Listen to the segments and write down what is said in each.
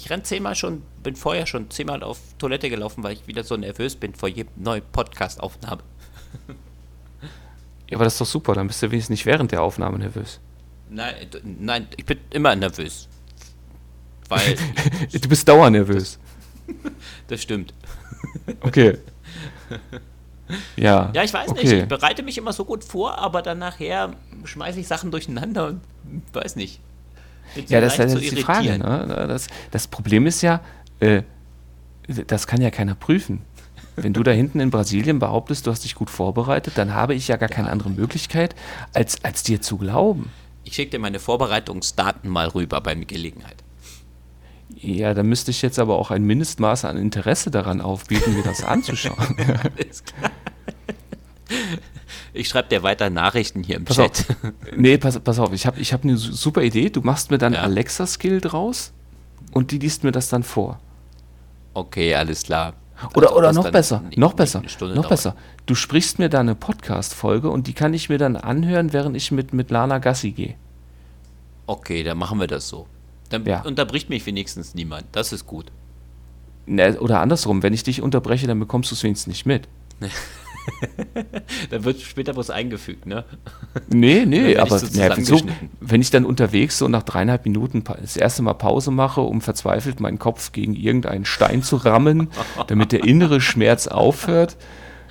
ich renn zehnmal schon, bin vorher schon zehnmal auf Toilette gelaufen, weil ich wieder so nervös bin vor jedem neuen Podcast-Aufnahme. Ja, aber das ist doch super, dann bist du wenigstens nicht während der Aufnahme nervös. Nein, nein, ich bin immer nervös. Weil, Du bist dauernervös. das stimmt. Okay. Ja. Ja, ich weiß nicht, okay. ich bereite mich immer so gut vor, aber dann nachher schmeiße ich Sachen durcheinander und weiß nicht. Ja, das ist ja jetzt die Frage. Ne? Das, das Problem ist ja, äh, das kann ja keiner prüfen. Wenn du da hinten in Brasilien behauptest, du hast dich gut vorbereitet, dann habe ich ja gar keine andere Möglichkeit, als, als dir zu glauben. Ich schicke dir meine Vorbereitungsdaten mal rüber bei Gelegenheit. Ja, da müsste ich jetzt aber auch ein Mindestmaß an Interesse daran aufbieten, mir das anzuschauen. Alles klar. Ich schreibe dir weiter Nachrichten hier im Pass Chat. auf. Nee, pass, pass auf, ich habe ich hab eine su- super Idee. Du machst mir dann Ja. Alexa-Skill draus und die liest mir das dann vor. Okay, alles klar. Oder, Als ob oder noch besser, nicht- noch besser, eine noch dauert. besser. Du sprichst mir da eine Podcast-Folge und die kann ich mir dann anhören, während ich mit, mit Lana Gassi gehe. Okay, dann machen wir das so. Dann Ja. unterbricht mich wenigstens niemand. Das ist gut. Ne, Oder andersrum, wenn ich dich unterbreche, dann bekommst du es wenigstens nicht mit. Dann wird später was eingefügt, ne? Nee, nee, aber so ne, so, wenn ich dann unterwegs so nach dreieinhalb Minuten das erste Mal Pause mache, um verzweifelt meinen Kopf gegen irgendeinen Stein zu rammen, damit der innere Schmerz aufhört,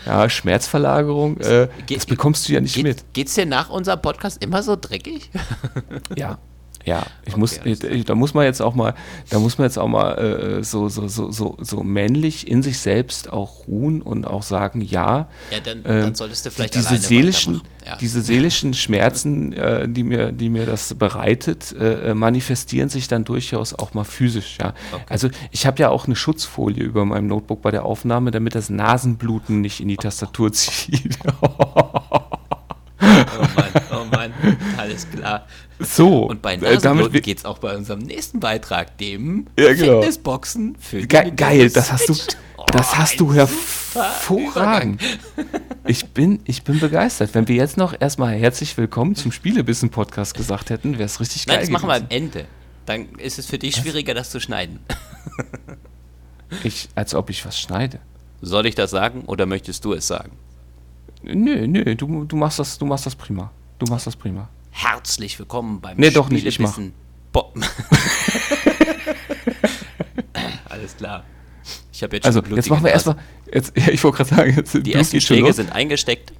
ja, Schmerzverlagerung, äh, Ge- das bekommst du ja nicht Geht, mit. Geht's dir nach unserem Podcast immer so dreckig? Ja. Ja, ich Okay, muss, alles äh, da muss man jetzt auch mal, da muss man jetzt auch mal äh, so, so, so, so, so männlich in sich selbst auch ruhen und auch sagen, ja, Ja, dann, ähm, dann solltest du vielleicht diese seelischen. Ja. diese seelischen Schmerzen, äh, die mir, die mir das bereitet, äh, äh, manifestieren sich dann durchaus auch mal physisch. Ja. Okay. Also ich habe ja auch eine Schutzfolie über meinem Notebook bei der Aufnahme, damit das Nasenbluten nicht in die Tastatur zieht. Oh Mann, oh Mann, alles klar. so, Und bei äh, damit Nasenbluten geht es auch bei unserem nächsten Beitrag, dem Ja, genau. Fitnessboxen für die Ge geil, das hast du, das Oh, hast du ein hervorragend. Ich bin, ich bin begeistert. Wenn wir jetzt noch erstmal herzlich willkommen zum Spielebissen-Podcast gesagt hätten, wäre es richtig geil. Nein, das machen wir am gewesen. Ende. Dann ist es für dich schwieriger, das zu schneiden. Ich, als ob ich was schneide. Soll ich das sagen oder möchtest du es sagen? Nö, nö, du, du, machst das, du machst das prima. Du machst das prima. Herzlich willkommen beim Nee, doch nicht, ich mach. Alles klar. Ich habe jetzt schon Also, jetzt machen wir erstmal. Jetzt, ja, ich wollte gerade sagen, jetzt, Die ersten Schläge sind eingesteckt.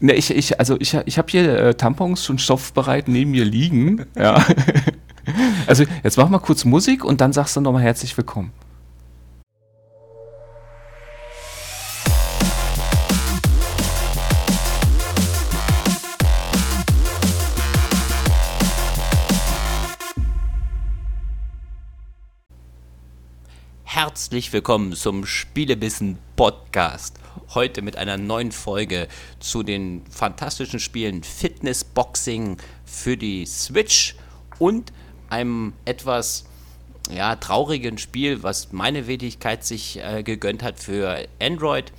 Ne, ich, ich, also ich, ich habe hier äh, Tampons schon stoffbereit neben mir liegen. Ja. also jetzt mach mal kurz Musik und dann sagst du nochmal herzlich willkommen. Herzlich willkommen zum Spielebissen Podcast. Heute mit einer neuen Folge zu den fantastischen Spielen Fitness Boxing für die Switch und einem etwas ja, traurigen Spiel, was meine Wenigkeit sich äh, gegönnt hat für Android.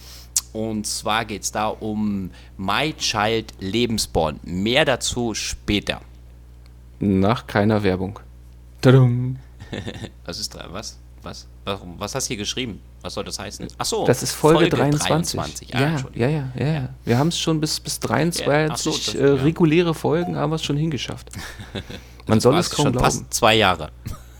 Und zwar geht es da um My Child Lebensborn. Mehr dazu später. Nach keiner Werbung. Tadam. Was ist da? Was? Was? Warum? Was hast du hier geschrieben? Was soll das heißen? Achso, Das ist Folge, 23. Ah, Ja, ja, ja, ja. Wir haben es schon bis, bis 23 Ja, ach so, das- äh, reguläre Folgen haben wir es schon hingeschafft. Man soll es kaum schon glauben. fast zwei Jahre,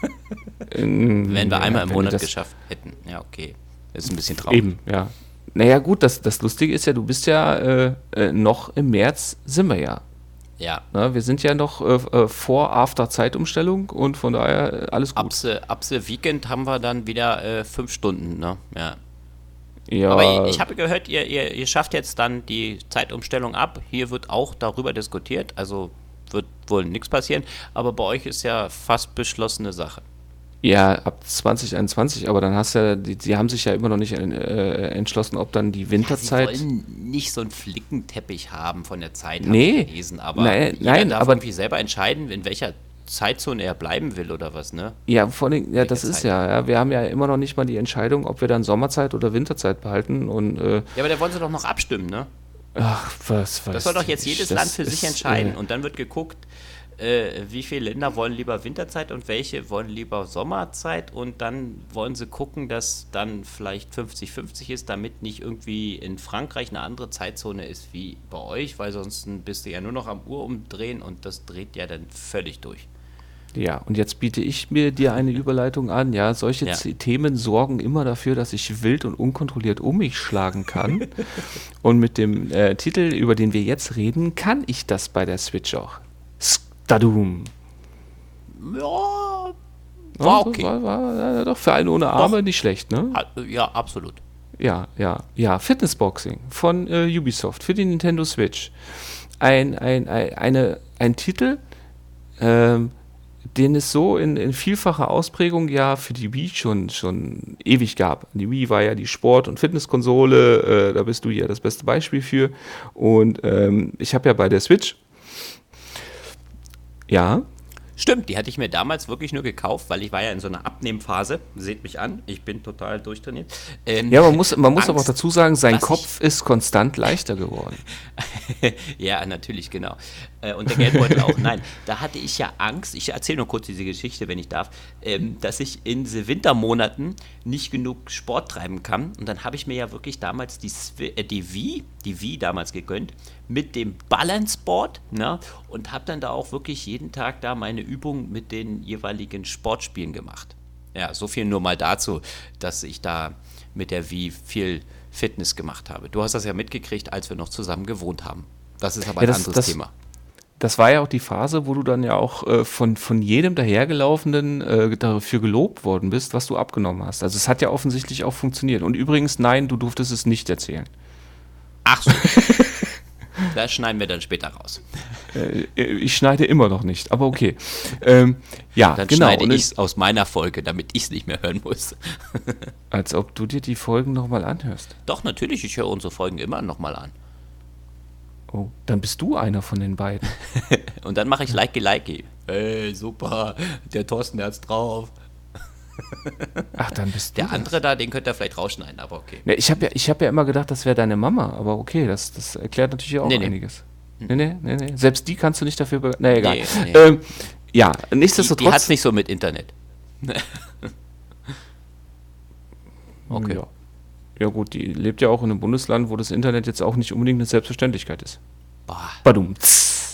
wenn wir ja, einmal im Monat geschafft hätten. Ja, okay. Das ist ein bisschen traurig. Eben, ja. Naja, gut, das, das Lustige ist ja, du bist ja äh, äh, noch im März, sind wir ja. Ja. Ne? Wir sind ja noch äh, äh, vor After-Zeitumstellung und von daher äh, alles gut. Abse, Abse Weekend haben wir dann wieder äh, fünf Stunden, ne? Ja. ja, Aber ich, ich habe gehört, ihr, ihr, ihr schafft jetzt dann die Zeitumstellung ab. Hier wird auch darüber diskutiert, also wird wohl nichts passieren. Aber bei euch ist ja fast beschlossene Sache. Ja, ab 2021, aber dann hast du ja, die, die haben sich ja immer noch nicht äh, entschlossen, ob dann die Winterzeit. Sie wollen nicht so einen Flickenteppich haben von der Zeit, Nee. ich gelesen. Aber Nein, jeder nein, darf aber- irgendwie selber entscheiden, in welcher Zeitzone er bleiben will oder was, ne? Ja, vor allem, ja, das ist ja, ja, wir haben ja immer noch nicht mal die Entscheidung, ob wir dann Sommerzeit oder Winterzeit behalten und äh, Ja, aber da wollen sie doch noch abstimmen, ne? ach, was, was. Das soll doch jetzt jedes Land für sich ist, entscheiden. Äh, Und dann wird geguckt, äh, wie viele Länder wollen lieber Winterzeit und welche wollen lieber Sommerzeit und dann wollen sie gucken, dass dann vielleicht 50-50 ist, damit nicht irgendwie in Frankreich eine andere Zeitzone ist wie bei euch, weil sonst bist du ja nur noch am Uhr umdrehen und das dreht ja dann völlig durch. Ja, und jetzt biete ich mir dir eine Überleitung an. Ja, solche Ja. Themen sorgen immer dafür, dass ich wild und unkontrolliert um mich schlagen kann. und mit dem äh, Titel, über den wir jetzt reden, kann ich das bei der Switch auch. Stadum. Ja, war okay. War, war, äh, doch für einen ohne Arme nicht schlecht, ne? Ja, absolut. Ja, ja, ja. Fitnessboxing von äh, Ubisoft für die Nintendo Switch. Ein, ein, ein, eine, ein Titel, ähm, den es so in, in vielfacher Ausprägung ja für die Wii schon, schon ewig gab. Die Wii war ja die Sport- und Fitnesskonsole, äh, da bist du ja das beste Beispiel für. Und ähm, ich habe ja bei der Switch, ja, Stimmt, die hatte ich mir damals wirklich nur gekauft, weil ich war ja in so einer Abnehmphase. Seht mich an, ich bin total durchtrainiert. Ähm, ja, man muss, man muss aber auch Angst, dazu sagen, sein Kopf ist konstant leichter geworden. ja, natürlich, genau. Äh, Und der Geldbeutel auch. Nein, da hatte ich ja Angst, ich erzähle nur kurz diese Geschichte, wenn ich darf, ähm, dass ich in diese Wintermonaten nicht genug Sport treiben kann. Und dann habe ich mir ja wirklich damals die, Swi- äh, die Wii, die Wii damals gegönnt, mit dem Balance Board, ne? Und habe dann da auch wirklich jeden Tag da meine Übungen mit den jeweiligen Sportspielen gemacht. Ja, so viel nur mal dazu, dass ich da mit der Wii viel Fitness gemacht habe. Du hast das ja mitgekriegt, als wir noch zusammen gewohnt haben. Das ist aber Ja, ein das- anderes das- Thema. Das war ja auch die Phase, wo du dann ja auch äh, von, von jedem dahergelaufenen äh, dafür gelobt worden bist, was du abgenommen hast. Also es hat ja offensichtlich auch funktioniert. Und übrigens, nein, du durftest es nicht erzählen. Ach so. das schneiden wir dann später raus. Äh, ich schneide immer noch nicht, aber okay. ähm, ja, Dann genau. schneide ich es aus meiner Folge, damit ich es nicht mehr hören muss. als ob du dir die Folgen nochmal anhörst. Doch, natürlich, ich höre unsere Folgen immer nochmal an. Oh, dann bist du einer von den beiden. Und dann mache ich Likey Likey. Hey, super, der Thorsten, hat's drauf. Ach, dann bist du. Der das. andere da, den könnt ihr vielleicht rausschneiden, aber okay. Ne, ich habe ja, ich hab ja immer gedacht, das wäre deine Mama, aber okay, das, das erklärt natürlich auch Nee, nee. einiges. Nee, nee, nee, nee. Selbst die kannst du nicht dafür. be- Nee, egal. Nee, nee. Ähm, ja, Die, nichtsdestotrotz. die hat's nicht so mit Internet. Okay. Ja. ja, gut, die lebt ja auch in einem Bundesland, wo das Internet jetzt auch nicht unbedingt eine Selbstverständlichkeit ist. Boah. Badum.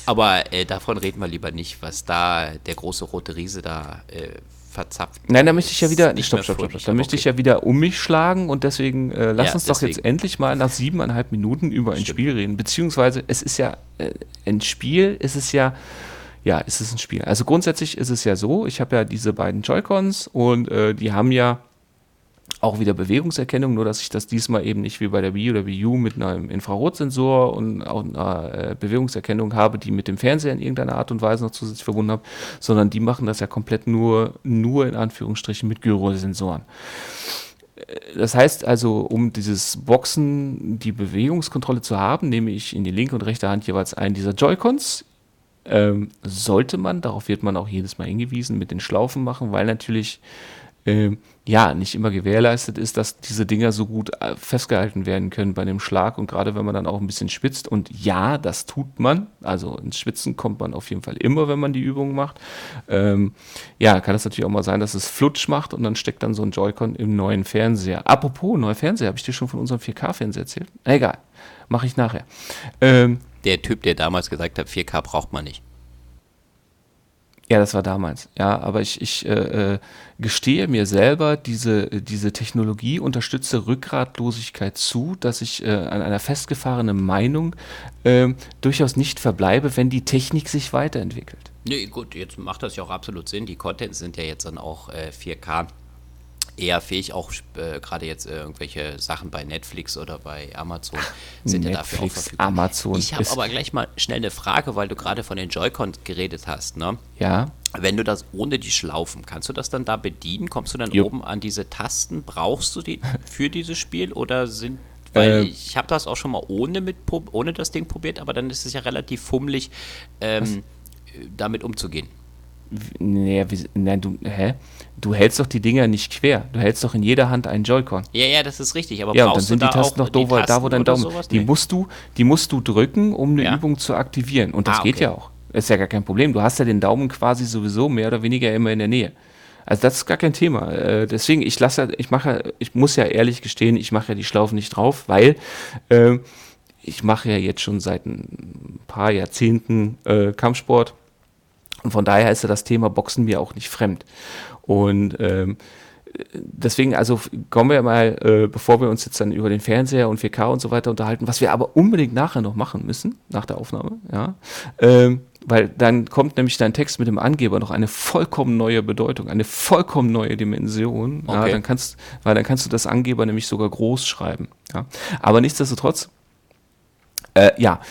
Aber äh, davon reden wir lieber nicht, was da der große rote Riese da äh, verzapft. Nein, da möchte ich ja wieder. Stopp, stopp, stopp. fröhlich, Da möchte ich ja wieder um mich schlagen und deswegen äh, lass Ja, uns doch jetzt deswegen. endlich mal nach siebeneinhalb Minuten über ein Stimmt. Spiel reden. Beziehungsweise es ist ja äh, ein Spiel, es ist ja. Ja, es ist ein Spiel. Also grundsätzlich ist es ja so, ich habe ja diese beiden Joy-Cons und äh, die haben ja auch wieder Bewegungserkennung, nur dass ich das diesmal eben nicht wie bei der Wii oder Wii U mit einem Infrarotsensor und auch einer äh, Bewegungserkennung habe, die mit dem Fernseher in irgendeiner Art und Weise noch zusätzlich verbunden habe, sondern die machen das ja komplett nur, nur in Anführungsstrichen mit Gyrosensoren. Äh, Das heißt also, um dieses Boxen, die Bewegungskontrolle zu haben, nehme ich in die linke und rechte Hand jeweils einen dieser Joy-Cons. Ähm, sollte man, darauf wird man auch jedes Mal hingewiesen, mit den Schlaufen machen, weil natürlich ähm, ja nicht immer gewährleistet ist, dass diese Dinger so gut äh, festgehalten werden können bei dem Schlag und gerade wenn man dann auch ein bisschen schwitzt und ja, das tut man, also ins Schwitzen kommt man auf jeden Fall immer, wenn man die Übung macht. Ähm, ja, kann es natürlich auch mal sein, dass es flutsch macht und dann steckt dann so ein Joy-Con im neuen Fernseher. Apropos, neuer Fernseher, habe ich dir schon von unserem 4K-Fernseher erzählt? Egal, mache ich nachher. Ähm, Der Typ, der damals gesagt hat, 4K braucht man nicht. Ja, das war damals. Ja, aber ich, ich äh, äh, gestehe mir selber diese, diese technologieunterstützte Rückgratlosigkeit zu, dass ich äh, an einer festgefahrenen Meinung ähm, durchaus nicht verbleibe, wenn die Technik sich weiterentwickelt. Nee, gut, jetzt macht das ja auch absolut Sinn. Die Contents sind ja jetzt dann auch äh, 4K eher fähig, auch äh, gerade jetzt äh, irgendwelche Sachen bei Netflix oder bei Amazon sind ja dafür auch Netflix, verfügbar. Amazon Ich habe aber gleich mal schnell eine Frage, weil du gerade von den Joy-Con geredet hast. Ne? Ja, Wenn du das ohne die Schlaufen, kannst du das dann da bedienen? Kommst du dann Jo. oben an diese Tasten? Brauchst du die für dieses Spiel oder sind weil Äh, ich habe das auch schon mal ohne mit ohne das Ding probiert, aber dann ist es ja relativ fummelig, ähm, damit umzugehen. nee, wie, nein, du, hä? Du hältst doch die Dinger nicht quer. Du hältst doch in jeder Hand einen Joy-Con. Ja, ja, das ist richtig, aber Ja, und dann brauchst sind die Tasten noch doof, da wo dein Daumen. sowas? Die Nee. musst du, die musst du drücken, um eine Ja. Übung zu aktivieren. Und das Ah, geht okay. ja auch. ist ja gar kein Problem. Du hast ja den Daumen quasi sowieso mehr oder weniger immer in der Nähe. Also das ist gar kein Thema. Äh, deswegen, ich lasse, ich mache, ich muss ja ehrlich gestehen, ich mache ja die Schlaufen nicht drauf, weil äh, ich mache ja jetzt schon seit ein paar Jahrzehnten äh, Kampfsport und von daher ist ja das Thema Boxen mir auch nicht fremd. Und ähm, deswegen, also kommen wir mal, äh, bevor wir uns jetzt dann über den Fernseher und 4K und so weiter unterhalten, was wir aber unbedingt nachher noch machen müssen, nach der Aufnahme, ja, ähm, weil dann kommt nämlich dein Text mit dem Angeber noch eine vollkommen neue Bedeutung, eine vollkommen neue Dimension. Okay. Ja, dann kannst, weil dann kannst du das Angeber nämlich sogar groß schreiben. Ja. Aber nichtsdestotrotz, äh, ja,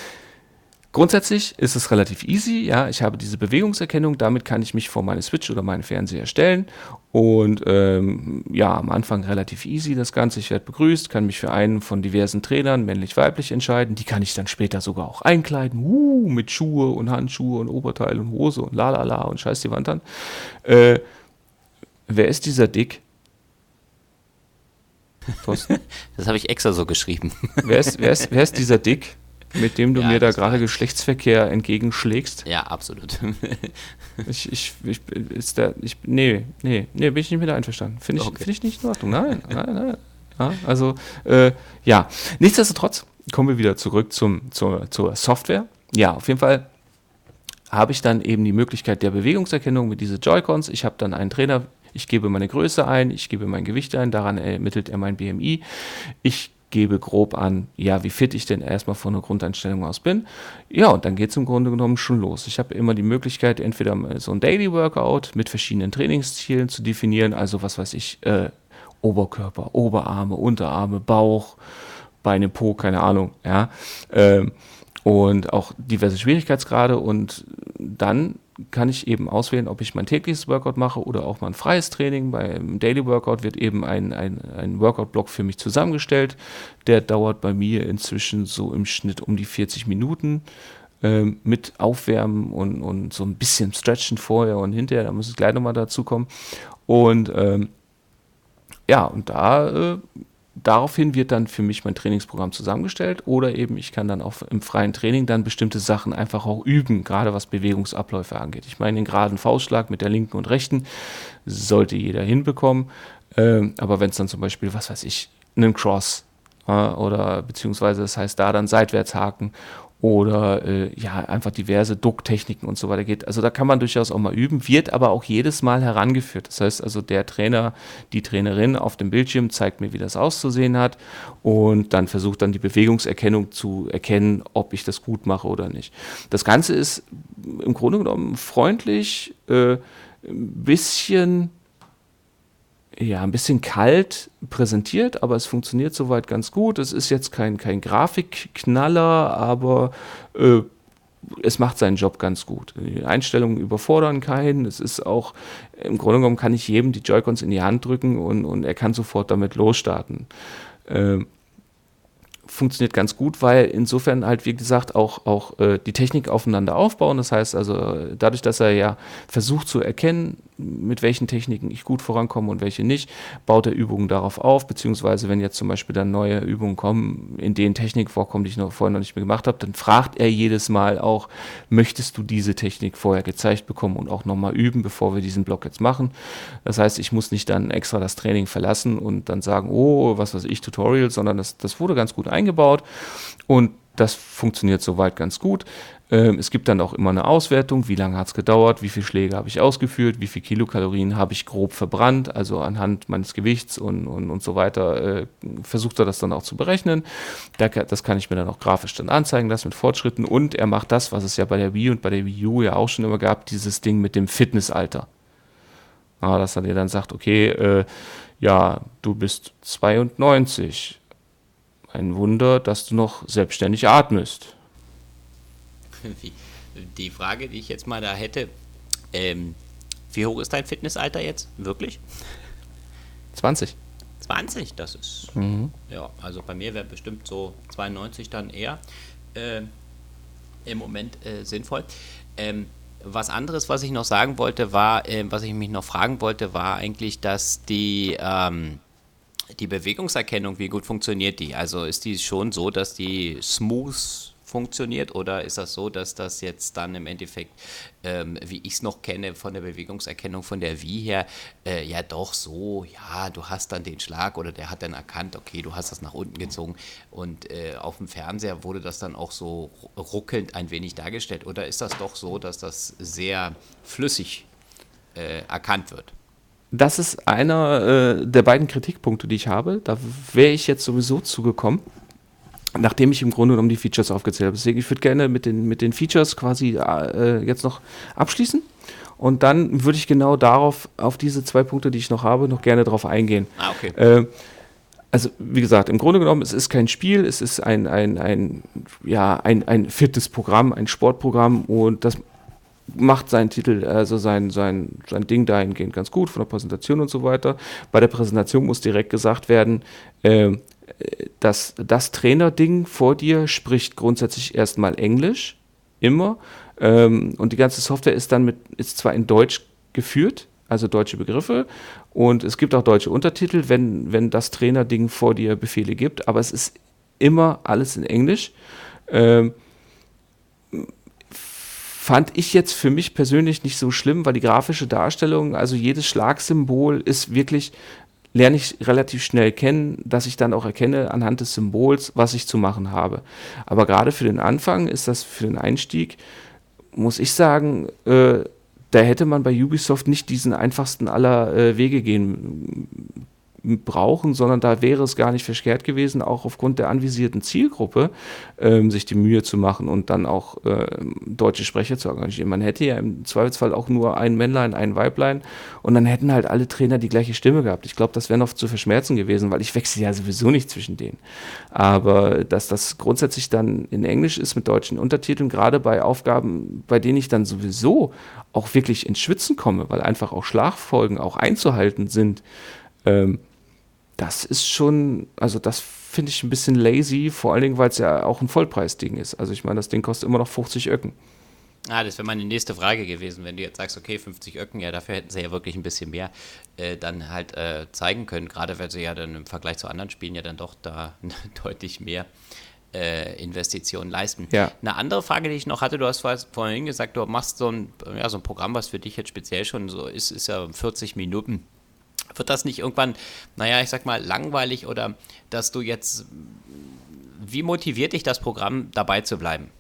Grundsätzlich ist es relativ easy, ja, ich habe diese Bewegungserkennung, damit kann ich mich vor meine Switch oder meinen Fernseher stellen und ähm, ja, am Anfang relativ easy das Ganze, ich werde begrüßt, kann mich für einen von diversen Trainern, männlich-weiblich entscheiden, die kann ich dann später sogar auch einkleiden, uh, mit Schuhe und Handschuhe und Oberteil und Hose und lalala und scheiß die Wand an. Äh, wer ist dieser Dick? Das habe ich extra so geschrieben. Wer ist, wer ist, wer ist dieser Dick? Mit dem du ja, mir da gerade Geschlechtsverkehr entgegenschlägst. Ja, absolut. ich, ich, ich, ist der, ich, nee, nee, nee, bin ich nicht mit einverstanden. Finde ich, okay. find ich nicht in Ordnung. Nein, nein, nein. Ja, also, äh, ja. Nichtsdestotrotz kommen wir wieder zurück zum, zur, zur Software. Ja, auf jeden Fall habe ich dann eben die Möglichkeit der Bewegungserkennung mit diesen Joy-Cons. Ich habe dann einen Trainer, ich gebe meine Größe ein, ich gebe mein Gewicht ein, daran ermittelt er mein BMI. Ich gebe grob an, ja, wie fit ich denn erstmal von der Grundeinstellung aus bin. Ja, und dann geht es im Grunde genommen schon los. Ich habe immer die Möglichkeit, entweder so ein Daily Workout mit verschiedenen Trainingszielen zu definieren, also was weiß ich, äh, Oberkörper, Oberarme, Unterarme, Bauch, Beine, Po, keine Ahnung, ja. Ähm, und auch diverse Schwierigkeitsgrade und dann kann ich eben auswählen, ob ich mein tägliches Workout mache oder auch mein freies Training. Beim Daily Workout wird eben ein, ein, ein Workout-Block für mich zusammengestellt. Der dauert bei mir inzwischen so im Schnitt um die 40 Minuten ähm, mit Aufwärmen und, und so ein bisschen Stretchen vorher und hinterher. Da muss ich gleich nochmal dazu kommen. Und ähm, ja, und da äh, daraufhin wird dann für mich mein Trainingsprogramm zusammengestellt oder eben ich kann dann auch im freien Training dann bestimmte Sachen einfach auch üben, gerade was Bewegungsabläufe angeht. Ich meine, den geraden Faustschlag mit der linken und rechten sollte jeder hinbekommen, ähm, aber wenn es dann zum Beispiel, was weiß ich, einen Cross äh, oder beziehungsweise das heißt da dann seitwärts haken oder äh, ja, einfach diverse Ducktechniken und so weiter geht. Also da kann man durchaus auch mal üben, wird aber auch jedes Mal herangeführt. Das heißt also, der Trainer, die Trainerin auf dem Bildschirm zeigt mir, wie das auszusehen hat und dann versucht dann die Bewegungserkennung zu erkennen, ob ich das gut mache oder nicht. Das Ganze ist im Grunde genommen freundlich, äh, ein bisschen ja, ein bisschen kalt präsentiert, aber es funktioniert soweit ganz gut. Es ist jetzt kein, kein Grafikknaller, aber äh, es macht seinen Job ganz gut. Die Einstellungen überfordern keinen. Es ist auch, im Grunde genommen kann ich jedem die Joy-Cons in die Hand drücken und, und er kann sofort damit losstarten. Äh, funktioniert ganz gut, weil insofern halt, wie gesagt, auch, auch äh, die Technik aufeinander aufbauen. Das heißt also, dadurch, dass er ja versucht zu erkennen, mit welchen Techniken ich gut vorankomme und welche nicht, baut er Übungen darauf auf, beziehungsweise wenn jetzt zum Beispiel dann neue Übungen kommen, in denen Technik vorkommt, die ich noch vorher noch nicht mehr gemacht habe, dann fragt er jedes Mal auch, möchtest du diese Technik vorher gezeigt bekommen und auch nochmal üben, bevor wir diesen Block jetzt machen. Das heißt, ich muss nicht dann extra das Training verlassen und dann sagen, oh, was weiß ich, Tutorial, sondern das, das wurde ganz gut eingebaut und das funktioniert soweit ganz gut. Ähm, es gibt dann auch immer eine Auswertung, wie lange hat es gedauert, wie viele Schläge habe ich ausgeführt, wie viele Kilokalorien habe ich grob verbrannt, also anhand meines Gewichts und, und, und so weiter äh, versucht er das dann auch zu berechnen. das kann ich mir dann auch grafisch dann anzeigen lassen mit Fortschritten und er macht das, was es ja bei der Wii und bei der Wii U ja auch schon immer gab, dieses Ding mit dem Fitnessalter. Ja, dass er dir dann sagt, okay, äh, ja, du bist 92. Ein Wunder, dass du noch selbstständig atmest die Frage, die ich jetzt mal da hätte, ähm, wie hoch ist dein Fitnessalter jetzt? Wirklich? 20. 20, das ist. Mhm. Ja, also bei mir wäre bestimmt so 92 dann eher äh, im Moment äh, sinnvoll. Ähm, was anderes, was ich noch sagen wollte, war, äh, was ich mich noch fragen wollte, war eigentlich, dass die, ähm, die Bewegungserkennung, wie gut funktioniert die? Also ist die schon so, dass die smooth funktioniert? Oder ist das so, dass das jetzt dann im Endeffekt, ähm, wie ich es noch kenne, von der Bewegungserkennung von der Wii her, äh, ja doch so, ja, du hast dann den Schlag oder der hat dann erkannt, okay, du hast das nach unten gezogen und äh, auf dem Fernseher wurde das dann auch so ruckelnd ein wenig dargestellt? Oder ist das doch so, dass das sehr flüssig äh, erkannt wird? Das ist einer äh, der beiden Kritikpunkte, die ich habe. Da wäre ich jetzt sowieso zugekommen nachdem ich im Grunde genommen die Features aufgezählt habe. Deswegen, ich würde gerne mit den, mit den Features quasi äh, jetzt noch abschließen. Und dann würde ich genau darauf, auf diese zwei Punkte, die ich noch habe, noch gerne darauf eingehen. Ah, okay. Äh, also, wie gesagt, im Grunde genommen, es ist kein Spiel, es ist ein, ein, ein, ja, ein, ein Fitnessprogramm, ein Sportprogramm und das macht seinen Titel, also sein, sein, sein Ding dahingehend ganz gut von der Präsentation und so weiter. Bei der Präsentation muss direkt gesagt werden, äh, das, das Trainerding vor dir spricht grundsätzlich erstmal Englisch, immer. Ähm, und die ganze Software ist dann mit, ist zwar in Deutsch geführt, also deutsche Begriffe, und es gibt auch deutsche Untertitel, wenn, wenn das Trainerding vor dir Befehle gibt, aber es ist immer alles in Englisch. Ähm, fand ich jetzt für mich persönlich nicht so schlimm, weil die grafische Darstellung, also jedes Schlagsymbol ist wirklich lerne ich relativ schnell kennen, dass ich dann auch erkenne anhand des Symbols, was ich zu machen habe. Aber gerade für den Anfang ist das für den Einstieg, muss ich sagen, äh, da hätte man bei Ubisoft nicht diesen einfachsten aller äh, Wege gehen brauchen, sondern da wäre es gar nicht verkehrt gewesen, auch aufgrund der anvisierten Zielgruppe ähm, sich die Mühe zu machen und dann auch äh, deutsche Sprecher zu engagieren. Man hätte ja im Zweifelsfall auch nur ein Männlein, ein Weiblein und dann hätten halt alle Trainer die gleiche Stimme gehabt. Ich glaube, das wäre noch zu verschmerzen gewesen, weil ich wechsle ja sowieso nicht zwischen denen. Aber dass das grundsätzlich dann in Englisch ist mit deutschen Untertiteln, gerade bei Aufgaben, bei denen ich dann sowieso auch wirklich ins Schwitzen komme, weil einfach auch Schlagfolgen auch einzuhalten sind, ähm, das ist schon, also das finde ich ein bisschen lazy, vor allen Dingen, weil es ja auch ein Vollpreisding ist. Also ich meine, das Ding kostet immer noch 50 Öcken. Ah, das wäre meine nächste Frage gewesen, wenn du jetzt sagst, okay, 50 Öcken, ja, dafür hätten sie ja wirklich ein bisschen mehr äh, dann halt äh, zeigen können, gerade weil sie ja dann im Vergleich zu anderen Spielen ja dann doch da deutlich mehr äh, Investitionen leisten. Ja. Eine andere Frage, die ich noch hatte, du hast vorhin gesagt, du machst so ein, ja, so ein Programm, was für dich jetzt speziell schon so ist, ist ja 40 Minuten wird das nicht irgendwann, naja, ich sag mal, langweilig oder dass du jetzt, wie motiviert dich das Programm, dabei zu bleiben?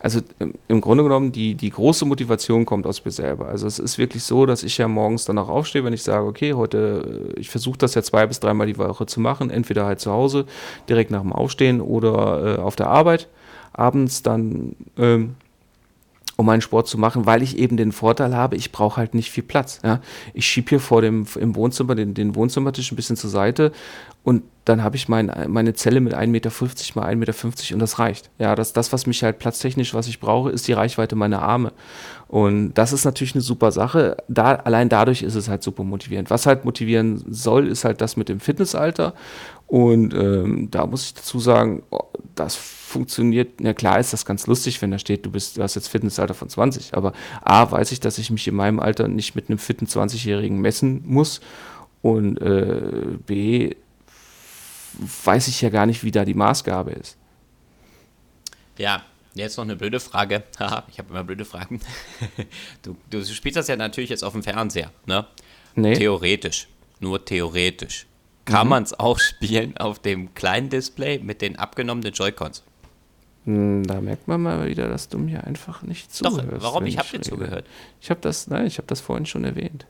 Also im Grunde genommen, die, die große Motivation kommt aus mir selber. Also es ist wirklich so, dass ich ja morgens dann auch aufstehe, wenn ich sage, okay, heute, äh, ich versuche das ja zwei bis dreimal die Woche zu machen, entweder halt zu Hause, direkt nach dem Aufstehen oder äh, auf der Arbeit. Abends dann ähm, um meinen Sport zu machen, weil ich eben den Vorteil habe, ich brauche halt nicht viel Platz. Ja. Ich schiebe hier vor dem im Wohnzimmer den, den Wohnzimmertisch ein bisschen zur Seite und dann habe ich mein, meine Zelle mit 1,50 Meter mal 1,50 Meter und das reicht. Ja, das, das, was mich halt platztechnisch, was ich brauche, ist die Reichweite meiner Arme. Und das ist natürlich eine super Sache. Da, allein dadurch ist es halt super motivierend. Was halt motivieren soll, ist halt das mit dem Fitnessalter. Und ähm, da muss ich dazu sagen, oh, das funktioniert, na klar ist das ganz lustig, wenn da steht, du bist, du hast jetzt Fitnessalter von 20, aber A, weiß ich, dass ich mich in meinem Alter nicht mit einem fitten 20-Jährigen messen muss und äh, B, weiß ich ja gar nicht, wie da die Maßgabe ist. Ja, jetzt noch eine blöde Frage. Haha, ich habe immer blöde Fragen. du, du spielst das ja natürlich jetzt auf dem Fernseher, ne? Nee. Theoretisch. Nur theoretisch. Kann mhm. man es auch spielen auf dem kleinen Display mit den abgenommenen Joy-Cons? Da merkt man mal wieder, dass du mir einfach nicht zuhörst. Doch, warum? Ich habe dir zugehört. Ich habe das, nein, ich habe das vorhin schon erwähnt.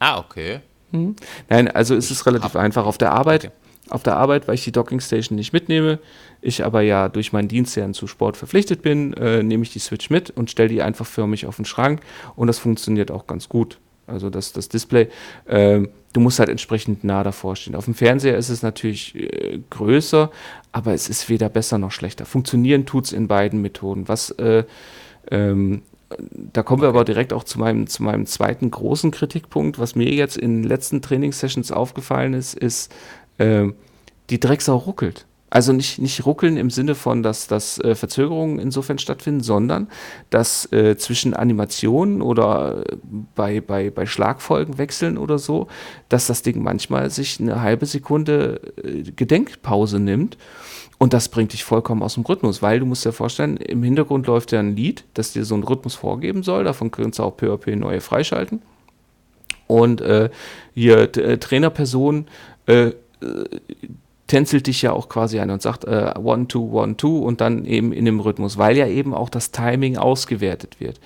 Ah, okay. Hm. Nein, also ist es relativ Ab einfach. Auf der Arbeit, okay. auf der Arbeit, weil ich die Dockingstation nicht mitnehme, ich aber ja durch meinen Dienst ja zu Sport verpflichtet bin, äh, nehme ich die Switch mit und stelle die einfach für mich auf den Schrank und das funktioniert auch ganz gut. Also das, das Display, äh, du musst halt entsprechend nah davor stehen. Auf dem Fernseher ist es natürlich äh, größer, aber es ist weder besser noch schlechter. Funktionieren tut es in beiden Methoden. Was, äh, ähm, da kommen wir aber direkt auch zu meinem, zu meinem zweiten großen Kritikpunkt. Was mir jetzt in den letzten Trainingssessions aufgefallen ist, ist, äh, die Drecksau ruckelt. Also nicht, nicht ruckeln im Sinne von, dass, dass äh, Verzögerungen insofern stattfinden, sondern dass äh, zwischen Animationen oder äh, bei, bei, bei Schlagfolgen wechseln oder so, dass das Ding manchmal sich eine halbe Sekunde äh, Gedenkpause nimmt. Und das bringt dich vollkommen aus dem Rhythmus, weil du musst dir vorstellen, im Hintergrund läuft ja ein Lied, das dir so einen Rhythmus vorgeben soll. Davon kannst du auch peu neue freischalten. Und äh, hier Trainerperson äh, tänzelt dich ja auch quasi ein und sagt äh, one, two, one, two und dann eben in dem Rhythmus, weil ja eben auch das Timing ausgewertet wird.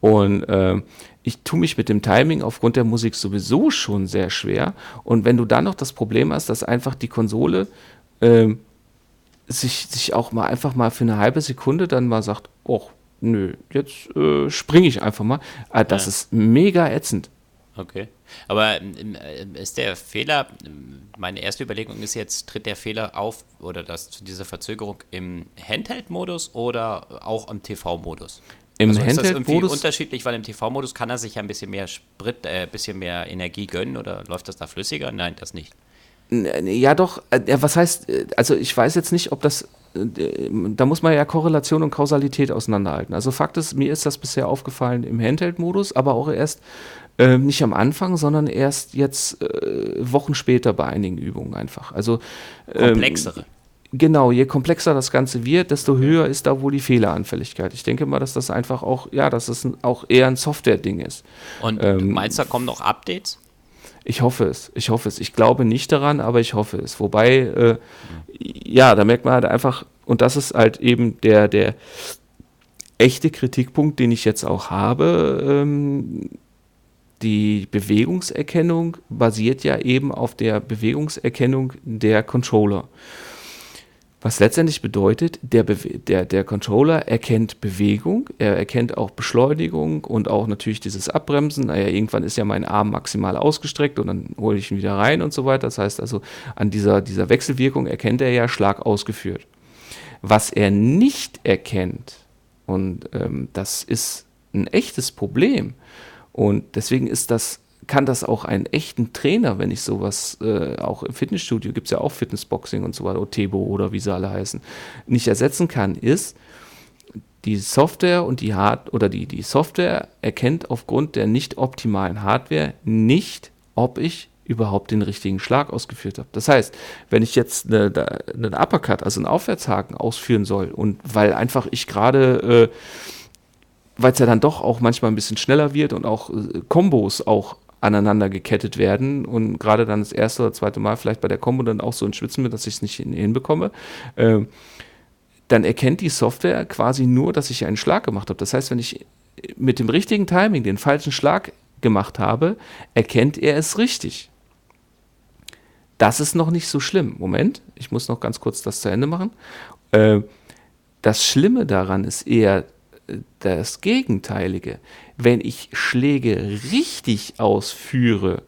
Und äh, ich tue mich mit dem Timing aufgrund der Musik sowieso schon sehr schwer. Und wenn du dann noch das Problem hast, dass einfach die Konsole äh, sich, sich auch mal einfach mal für eine halbe Sekunde dann mal sagt, oh, nö, jetzt äh, springe ich einfach mal. Ah, das ja. ist mega ätzend. Okay. Aber ähm, äh, ist der Fehler, meine erste Überlegung ist jetzt, tritt der Fehler auf oder das, diese Verzögerung im Handheld-Modus oder auch im TV-Modus? Im also Handheld-Modus? Ist das irgendwie unterschiedlich, weil im TV-Modus kann er sich ja ein bisschen mehr Sprit, äh, ein bisschen mehr Energie gönnen oder läuft das da flüssiger? Nein, das nicht. Ja, doch. Äh, was heißt, äh, also ich weiß jetzt nicht, ob das da muss man ja Korrelation und Kausalität auseinanderhalten. Also Fakt ist, mir ist das bisher aufgefallen im Handheld-Modus, aber auch erst äh, nicht am Anfang, sondern erst jetzt äh, Wochen später bei einigen Übungen einfach. Also ähm, komplexere. Genau, je komplexer das Ganze wird, desto höher ist da wohl die Fehleranfälligkeit. Ich denke mal, dass das einfach auch, ja, dass das auch eher ein Software-Ding ist. Und ähm, meinst du, da kommen noch Updates? Ich hoffe es, ich hoffe es. Ich glaube nicht daran, aber ich hoffe es. Wobei, äh, ja, da merkt man halt einfach, und das ist halt eben der, der echte Kritikpunkt, den ich jetzt auch habe, ähm, die Bewegungserkennung basiert ja eben auf der Bewegungserkennung der Controller. Was letztendlich bedeutet, der, der, der Controller erkennt Bewegung, er erkennt auch Beschleunigung und auch natürlich dieses Abbremsen. Naja, irgendwann ist ja mein Arm maximal ausgestreckt und dann hole ich ihn wieder rein und so weiter. Das heißt also, an dieser, dieser Wechselwirkung erkennt er ja Schlag ausgeführt. Was er nicht erkennt, und ähm, das ist ein echtes Problem, und deswegen ist das, kann das auch einen echten Trainer, wenn ich sowas, äh, auch im Fitnessstudio gibt es ja auch Fitnessboxing und so weiter, Otebo oder wie sie alle heißen, nicht ersetzen kann, ist, die Software und die Hard oder die, die Software erkennt aufgrund der nicht optimalen Hardware nicht, ob ich überhaupt den richtigen Schlag ausgeführt habe. Das heißt, wenn ich jetzt einen eine Uppercut, also einen Aufwärtshaken ausführen soll und weil einfach ich gerade äh, weil es ja dann doch auch manchmal ein bisschen schneller wird und auch äh, Kombos auch aneinander gekettet werden und gerade dann das erste oder zweite Mal vielleicht bei der Kombo dann auch so ein Schwitzen wird, dass ich es nicht hinbekomme, äh, dann erkennt die Software quasi nur, dass ich einen Schlag gemacht habe. Das heißt, wenn ich mit dem richtigen Timing den falschen Schlag gemacht habe, erkennt er es richtig. Das ist noch nicht so schlimm. Moment, ich muss noch ganz kurz das zu Ende machen. Äh, das Schlimme daran ist eher, das Gegenteilige. Wenn ich Schläge richtig ausführe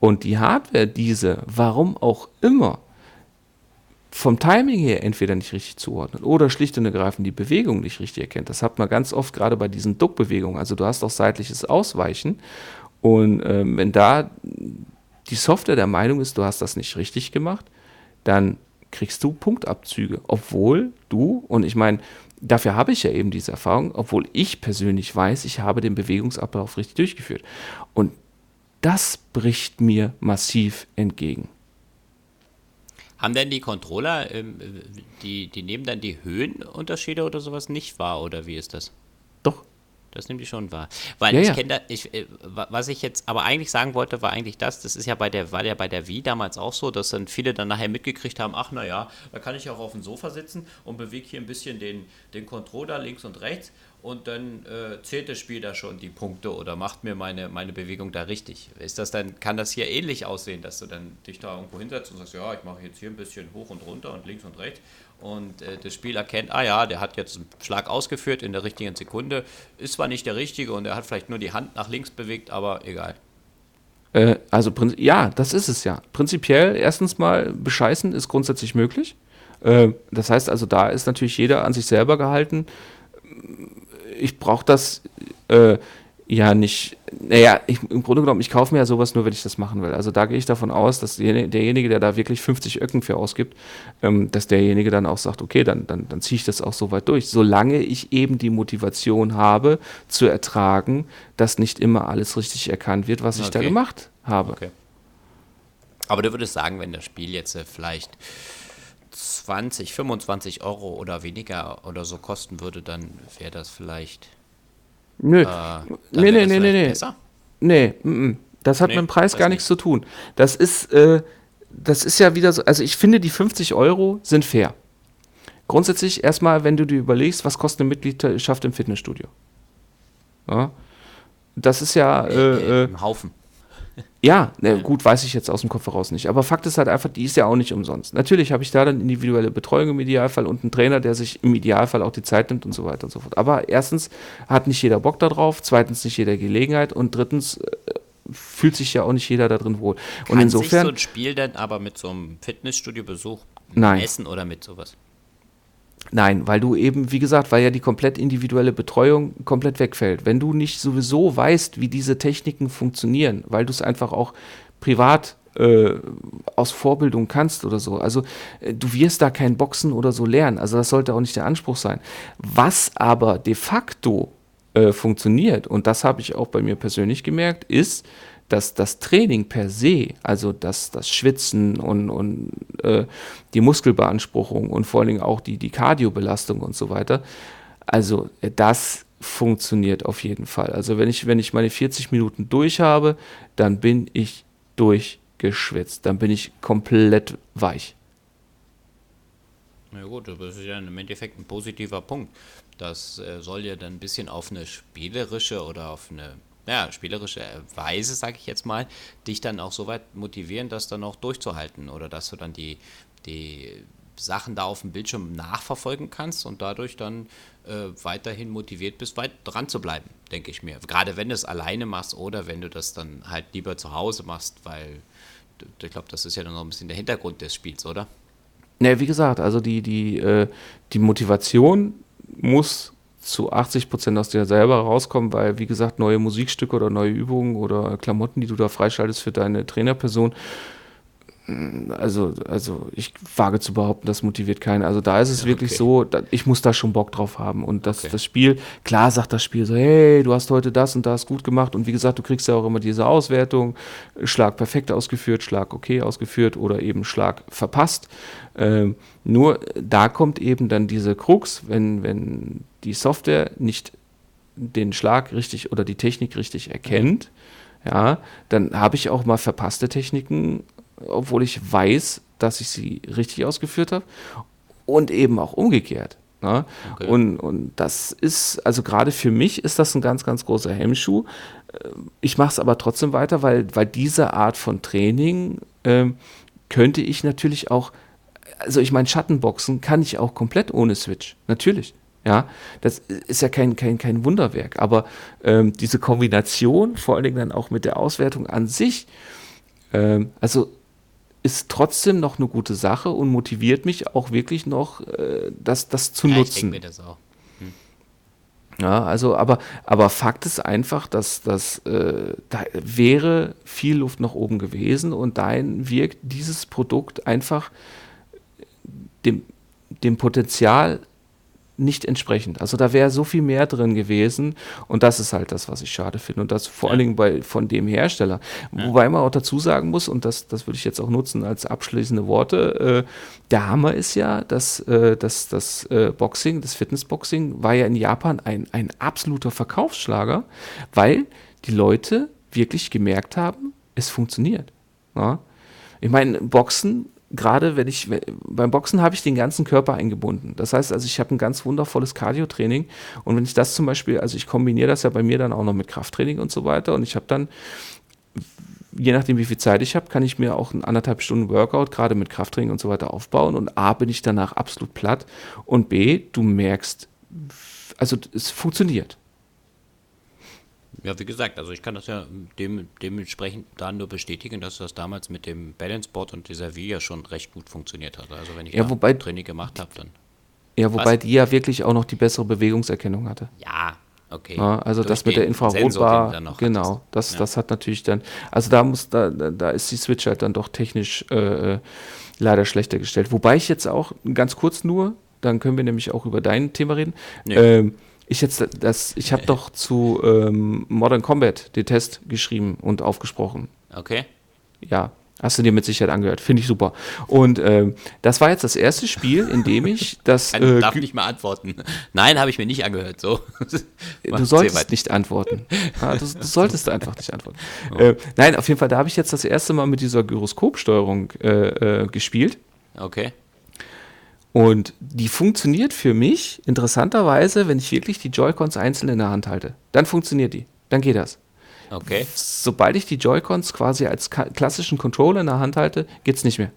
und die Hardware diese, warum auch immer, vom Timing her entweder nicht richtig zuordnet oder schlicht und ergreifend die Bewegung nicht richtig erkennt. Das hat man ganz oft gerade bei diesen Duckbewegungen. Also du hast auch seitliches Ausweichen und ähm, wenn da die Software der Meinung ist, du hast das nicht richtig gemacht, dann kriegst du Punktabzüge, obwohl du, und ich meine, dafür habe ich ja eben diese Erfahrung, obwohl ich persönlich weiß, ich habe den Bewegungsablauf richtig durchgeführt. Und das bricht mir massiv entgegen. Haben denn die Controller, ähm, die, die nehmen dann die Höhenunterschiede oder sowas nicht wahr, oder wie ist das? Das nimmt die schon wahr. Weil ja, ich ja. kenne da, ich, äh, was ich jetzt aber eigentlich sagen wollte, war eigentlich das, das ist ja bei der, war ja bei der Wii damals auch so, dass dann viele dann nachher mitgekriegt haben, ach naja, da kann ich auch auf dem Sofa sitzen und bewege hier ein bisschen den, den Controller links und rechts und dann äh, zählt das Spiel da schon die Punkte oder macht mir meine, meine Bewegung da richtig. Ist das dann, kann das hier ähnlich aussehen, dass du dann dich da irgendwo hinsetzt und sagst, ja, ich mache jetzt hier ein bisschen hoch und runter und links und rechts und äh, das Spiel erkennt, ah ja, der hat jetzt einen Schlag ausgeführt in der richtigen Sekunde, ist zwar nicht der richtige und er hat vielleicht nur die Hand nach links bewegt, aber egal. Äh, also ja, das ist es ja. Prinzipiell erstens mal bescheißen ist grundsätzlich möglich. Äh, das heißt also, da ist natürlich jeder an sich selber gehalten. Ich brauche das äh, ja nicht, naja, ich, im Grunde genommen, ich kaufe mir ja sowas nur, wenn ich das machen will. Also da gehe ich davon aus, dass derjenige, der da wirklich 50 Öcken für ausgibt, ähm, dass derjenige dann auch sagt, okay, dann, dann, dann ziehe ich das auch so weit durch. Solange ich eben die Motivation habe, zu ertragen, dass nicht immer alles richtig erkannt wird, was okay. ich da gemacht habe. Okay. Aber du würdest sagen, wenn das Spiel jetzt äh, vielleicht 20, 25 Euro oder weniger oder so kosten würde, dann wäre das vielleicht Nö. Äh, nee, nee, nee, nee, nee. Besser? Nee, m -m. das hat nee, mit dem Preis gar nichts nicht. zu tun. Das ist, äh, das ist ja wieder so, also ich finde, die 50 Euro sind fair. Grundsätzlich erstmal, wenn du dir überlegst, was kostet eine Mitgliedschaft im Fitnessstudio? Ja. Das ist ja. Äh, äh, Im Haufen. Ja, ne, gut, weiß ich jetzt aus dem Kopf heraus nicht. Aber Fakt ist halt einfach, die ist ja auch nicht umsonst. Natürlich habe ich da dann individuelle Betreuung im Idealfall und einen Trainer, der sich im Idealfall auch die Zeit nimmt und so weiter und so fort. Aber erstens hat nicht jeder Bock darauf, zweitens nicht jeder Gelegenheit und drittens äh, fühlt sich ja auch nicht jeder da drin wohl. Kann und insofern. Sich so ein Spiel denn aber mit so einem Fitnessstudio-Besuch messen oder mit sowas? Nein, weil du eben, wie gesagt, weil ja die komplett individuelle Betreuung komplett wegfällt. Wenn du nicht sowieso weißt, wie diese Techniken funktionieren, weil du es einfach auch privat äh, aus Vorbildung kannst oder so. Also äh, du wirst da kein Boxen oder so lernen. Also das sollte auch nicht der Anspruch sein. Was aber de facto äh, funktioniert, und das habe ich auch bei mir persönlich gemerkt, ist, dass das Training per se, also das, das Schwitzen und, und äh, die Muskelbeanspruchung und vor allen Dingen auch die, die Kardiobelastung und so weiter, also äh, das funktioniert auf jeden Fall. Also wenn ich, wenn ich meine 40 Minuten durch habe, dann bin ich durchgeschwitzt, dann bin ich komplett weich. Na gut, das ist ja im Endeffekt ein positiver Punkt. Das äh, soll ja dann ein bisschen auf eine spielerische oder auf eine ja, spielerische Weise, sage ich jetzt mal, dich dann auch so weit motivieren, das dann auch durchzuhalten oder dass du dann die, die Sachen da auf dem Bildschirm nachverfolgen kannst und dadurch dann äh, weiterhin motiviert bist, weit dran zu bleiben, denke ich mir. Gerade wenn du es alleine machst oder wenn du das dann halt lieber zu Hause machst, weil ich glaube, das ist ja dann noch ein bisschen der Hintergrund des Spiels, oder? Ja, wie gesagt, also die, die, äh, die Motivation muss zu 80 Prozent aus dir selber rauskommen, weil, wie gesagt, neue Musikstücke oder neue Übungen oder Klamotten, die du da freischaltest für deine Trainerperson, also, also ich wage zu behaupten, das motiviert keinen. Also da ist es ja, wirklich okay. so, ich muss da schon Bock drauf haben. Und das, okay. das Spiel, klar sagt das Spiel so, hey, du hast heute das und das gut gemacht. Und wie gesagt, du kriegst ja auch immer diese Auswertung, Schlag perfekt ausgeführt, Schlag okay ausgeführt oder eben Schlag verpasst. Ähm, nur da kommt eben dann diese Krux, wenn, wenn die Software nicht den Schlag richtig oder die Technik richtig erkennt, ja, dann habe ich auch mal verpasste Techniken obwohl ich weiß, dass ich sie richtig ausgeführt habe. Und eben auch umgekehrt. Ne? Okay. Und, und das ist, also gerade für mich ist das ein ganz, ganz großer Hemmschuh. Äh, ich mache es aber trotzdem weiter, weil, weil diese Art von Training äh, könnte ich natürlich auch, also ich meine, Schattenboxen kann ich auch komplett ohne Switch. Natürlich. Ja, das ist ja kein, kein, kein Wunderwerk, aber ähm, diese Kombination, vor allen Dingen dann auch mit der Auswertung an sich, ähm, also ist trotzdem noch eine gute Sache und motiviert mich auch wirklich noch, äh, das, das zu ja, nutzen. Ich denke mir das auch. Hm. Ja, also, aber, aber Fakt ist einfach, dass, dass äh, da wäre viel Luft nach oben gewesen und dahin wirkt dieses Produkt einfach dem, dem Potenzial nicht entsprechend. Also da wäre so viel mehr drin gewesen und das ist halt das, was ich schade finde und das vor ja. allen Dingen bei, von dem Hersteller. Ja. Wobei man auch dazu sagen muss, und das, das würde ich jetzt auch nutzen als abschließende Worte, äh, der Hammer ist ja, dass, äh, dass das äh, Boxing, das Fitnessboxing war ja in Japan ein, ein absoluter Verkaufsschlager, weil die Leute wirklich gemerkt haben, es funktioniert. Ja? Ich meine, Boxen gerade wenn ich, beim Boxen habe ich den ganzen Körper eingebunden. Das heißt also, ich habe ein ganz wundervolles Cardio-Training und wenn ich das zum Beispiel, also ich kombiniere das ja bei mir dann auch noch mit Krafttraining und so weiter und ich habe dann, je nachdem wie viel Zeit ich habe, kann ich mir auch ein anderthalb Stunden Workout gerade mit Krafttraining und so weiter aufbauen und A, bin ich danach absolut platt und B, du merkst, also es funktioniert. Ja, wie gesagt, also ich kann das ja dem, dementsprechend da nur bestätigen, dass das damals mit dem Balance Board und dieser Via schon recht gut funktioniert hat. Also wenn ich ja, wobei, Training gemacht habe, dann. Ja, wobei was? die ja wirklich auch noch die bessere Bewegungserkennung hatte. Ja, Okay. Ja, also Durch das mit der Infrarotbar, genau, hattest. das, Ja. das hat natürlich dann, also da muss, da, da da ist die Switch halt dann doch technisch äh, äh, leider schlechter gestellt. Wobei ich jetzt auch, ganz kurz nur, dann können wir nämlich auch über dein Thema reden. Nee. Ähm, ich jetzt das, ich habe doch zu ähm, Modern Combat den Test geschrieben und aufgesprochen. Okay. Ja, hast du dir mit Sicherheit angehört. Finde ich super. Und ähm, das war jetzt das erste Spiel, in dem ich das. Kann, Äh, darf nicht mehr antworten. Nein, habe ich mir nicht angehört. So. Du Erzähl solltest nicht antworten. Ja, du, du solltest einfach nicht antworten. Äh, nein, auf jeden Fall, da habe ich jetzt das erste Mal mit dieser Gyroskopsteuerung äh, äh, gespielt. Okay. Und die funktioniert für mich interessanterweise, wenn ich wirklich die Joy-Cons einzeln in der Hand halte. Dann funktioniert die. Dann geht das. Okay. Sobald ich die Joy-Cons quasi als klassischen Controller in der Hand halte, geht's nicht mehr.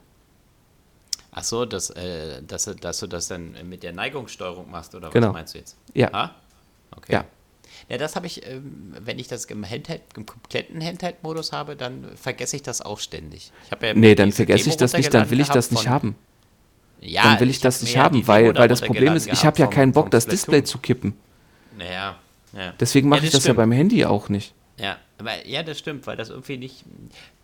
Ach so, dass, äh, dass, du- dass du das dann mit der Neigungssteuerung machst, oder Genau. was meinst du jetzt? Ja. Ah? Okay. Ja. Ja, das habe ich, ähm, wenn ich das im, Handheld, im kompletten Handheld-Modus habe, dann vergesse ich das auch ständig. Ich ja Nee, dann vergesse Demo ich das nicht, dann will ich das nicht haben. Ja, Dann will ich hab das nicht ja haben, weil, weil das Problem ist, ich habe ja keinen Bock, das Display zu kippen. Naja, ja. Deswegen mache Ja, ich das ja stimmt. beim Handy auch nicht. Ja, aber, ja, das stimmt, weil das irgendwie nicht,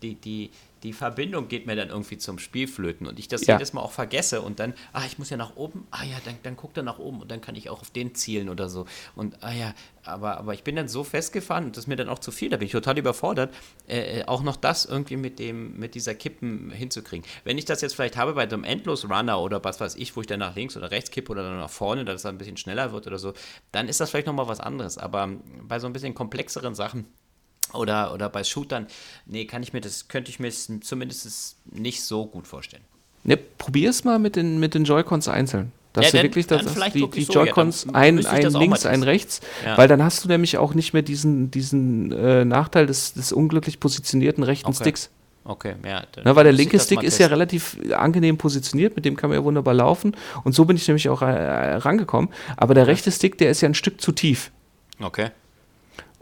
die, die, die Verbindung geht mir dann irgendwie zum Spielflöten und ich das Ja. jedes Mal auch vergesse und dann, ah, ich muss ja nach oben, ah ja, dann, dann guckt er nach oben und dann kann ich auch auf den zielen oder so. Und ah ja, aber, aber ich bin dann so festgefahren und das ist mir dann auch zu viel, da bin ich total überfordert, äh, äh, auch noch das irgendwie mit dem, mit dieser Kippen hinzukriegen. Wenn ich das jetzt vielleicht habe bei einem Endlos-Runner oder was weiß ich, wo ich dann nach links oder rechts kippe oder dann nach vorne, dass es dann ein bisschen schneller wird oder so, dann ist das vielleicht nochmal was anderes. Aber bei so ein bisschen komplexeren Sachen, oder, oder bei Shootern, nee, kann ich mir das, könnte ich mir es zumindest nicht so gut vorstellen. Ne, probier's mal mit den, mit den Joy-Cons einzeln. Dass Ja, du dann- wirklich dann dass die, die so, ja, Joy-Cons dann ein, ein das links, ein rechts, Ja. weil dann hast du nämlich auch nicht mehr diesen, diesen äh, Nachteil des, des unglücklich positionierten rechten Okay. Sticks. Okay, ja. dann Ne, weil der linke das Stick ist ja relativ angenehm positioniert, mit dem kann man ja wunderbar laufen. Und so bin ich nämlich auch äh, rangekommen. Aber der rechte Stick, der ist ja ein Stück zu tief. Okay.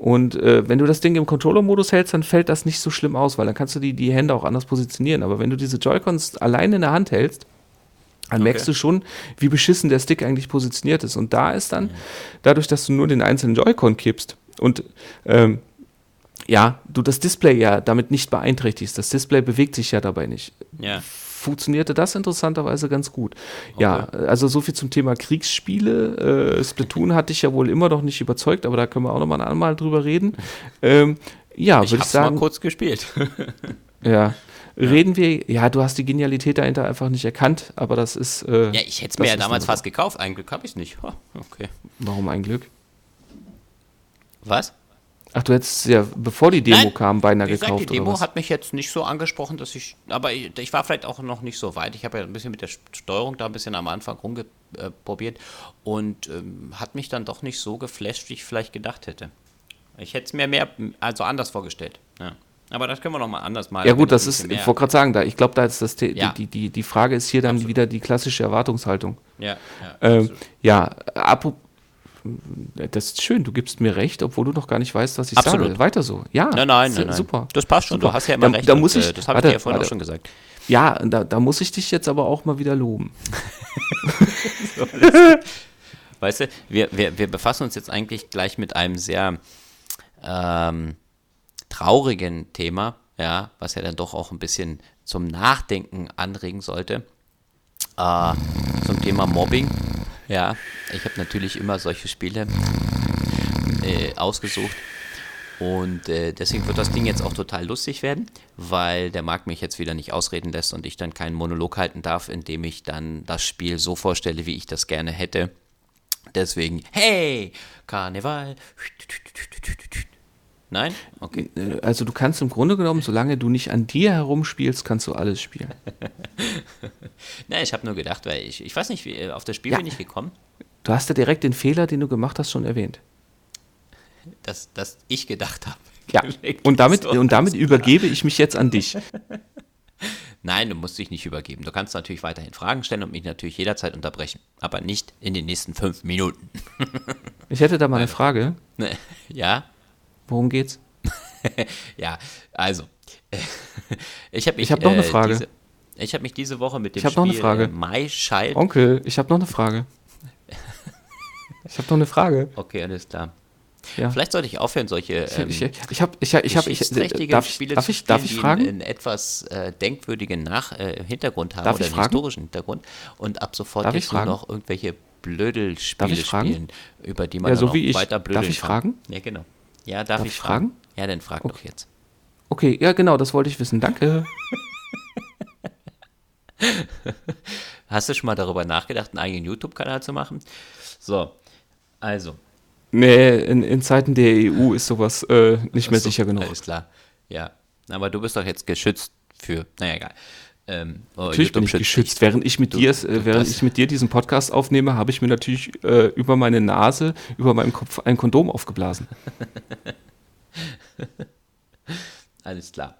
Und äh, wenn du das Ding im Controller-Modus hältst, dann fällt das nicht so schlimm aus, weil dann kannst du die, die Hände auch anders positionieren. Aber wenn du diese Joy-Cons alleine in der Hand hältst, dann merkst du schon, wie beschissen der Stick eigentlich positioniert ist. Und da ist dann, dadurch, dass du nur den einzelnen Joy-Con kippst und ähm, ja, du das Display ja damit nicht beeinträchtigst, das Display bewegt sich ja dabei nicht, Ja. Funktionierte das interessanterweise ganz gut. Ja, also so viel zum Thema Kriegsspiele. Äh, Splatoon hat dich ja wohl immer noch nicht überzeugt, aber da können wir auch noch mal ein andermal drüber reden. Ähm, ja, Ich würde ich hab's mal sagen, kurz gespielt. ja. Reden wir, ja, du hast die Genialität dahinter einfach nicht erkannt, aber das ist. Äh, ja, ich hätte es mir ja damals fast gekauft. Ein Glück habe ich es nicht. Ha, okay. Warum ein Glück? Was? Ach, du hättest es ja, bevor die Demo Nein, kam, beinahe gesagt, gekauft, die Demo hat mich jetzt nicht so angesprochen, dass ich. Aber ich, ich war vielleicht auch noch nicht so weit. Ich habe ja ein bisschen mit der Steuerung da ein bisschen am Anfang rumprobiert und ähm, hat mich dann doch nicht so geflasht, wie ich vielleicht gedacht hätte. Ich hätte es mir mehr, also anders vorgestellt. Ja. Aber das können wir noch mal anders mal. Ja gut, das ist, ich wollte gerade sagen, da, ich glaube, da ist das, Ja. die, die, die Frage ist hier dann Absolut. wieder die klassische Erwartungshaltung. Ja, ja, Ähm, ja, apro- das ist schön, du gibst mir recht, obwohl du noch gar nicht weißt, was ich Absolut. sage. Weiter so. Ja, Nein, nein, nein, nein. super. Das passt schon. Super. Du hast ja immer Da- recht. da und, muss ich- äh, das habe ich dir ja vorhin warte. auch schon gesagt. Ja, da, da muss ich dich jetzt aber auch mal wieder loben. Weißt du, wir, wir, wir befassen uns jetzt eigentlich gleich mit einem sehr ähm, traurigen Thema, ja, was ja dann doch auch ein bisschen zum Nachdenken anregen sollte. Äh, zum Thema Mobbing. Ja, ich habe natürlich immer solche Spiele äh, ausgesucht. Und äh, deswegen wird das Ding jetzt auch total lustig werden, weil der Marc mich jetzt wieder nicht ausreden lässt und ich dann keinen Monolog halten darf, indem ich dann das Spiel so vorstelle, wie ich das gerne hätte. Deswegen, hey, Karneval. Nein? Okay. Äh, Also du kannst im Grunde genommen, solange du nicht an dir herumspielst, kannst du alles spielen. Nein, ich habe nur gedacht, weil ich, ich weiß nicht, wie, auf das Spiel Ja. bin ich gekommen, Du hast ja direkt den Fehler, den du gemacht hast, schon erwähnt. dass, dass ich gedacht habe. Ja, und damit, und damit übergebe ich mich jetzt an dich. Nein, du musst dich nicht übergeben. Du kannst natürlich weiterhin Fragen stellen und mich natürlich jederzeit unterbrechen. Aber nicht in den nächsten fünf Minuten. Ich hätte da mal eine Frage. Ne, ja? Worum geht's? Ja, also. Ich habe mich, Ich hab noch eine äh, Frage. Diese, ich habe mich diese Woche mit dem Ich hab noch eine Spiel Frage. äh, My Child. Onkel, ich habe noch eine Frage. Ich habe noch eine Frage. Okay, alles klar. Ja. Vielleicht sollte ich aufhören, solche ähm, Ich, ich, ich habe, ich, ich habe, ich, geschichtsträchtige darf ich, Spiele darf zu ich, darf spielen, ich die fragen? einen etwas äh, denkwürdigen Nach äh, Hintergrund haben Darf oder einen fragen? historischen Hintergrund und ab sofort Darf ich jetzt nur fragen? noch irgendwelche Blödelspiele Darf fragen? spielen, über die man Ja, dann so auch wie ich. weiter Darf blödeln ich kann. fragen? Ja, genau. Ja, darf, Darf ich fragen? fragen? Ja, dann frag doch jetzt. Okay, ja, genau, das wollte ich wissen. Danke. Hast du schon mal darüber nachgedacht, einen eigenen YouTube-Kanal zu machen? So, also. Nee, in, in Zeiten der EU ist sowas äh, nicht mehr Achso, sicher genug. Alles klar. Ja. Aber du bist doch jetzt geschützt für. Naja, egal. Ähm, oh, Natürlich bin ich schützt geschützt. Während ich mit Du- dir, äh, während ich mit dir diesen Podcast aufnehme, habe ich mir natürlich äh, über meine Nase, über meinem Kopf ein Kondom aufgeblasen. Alles klar.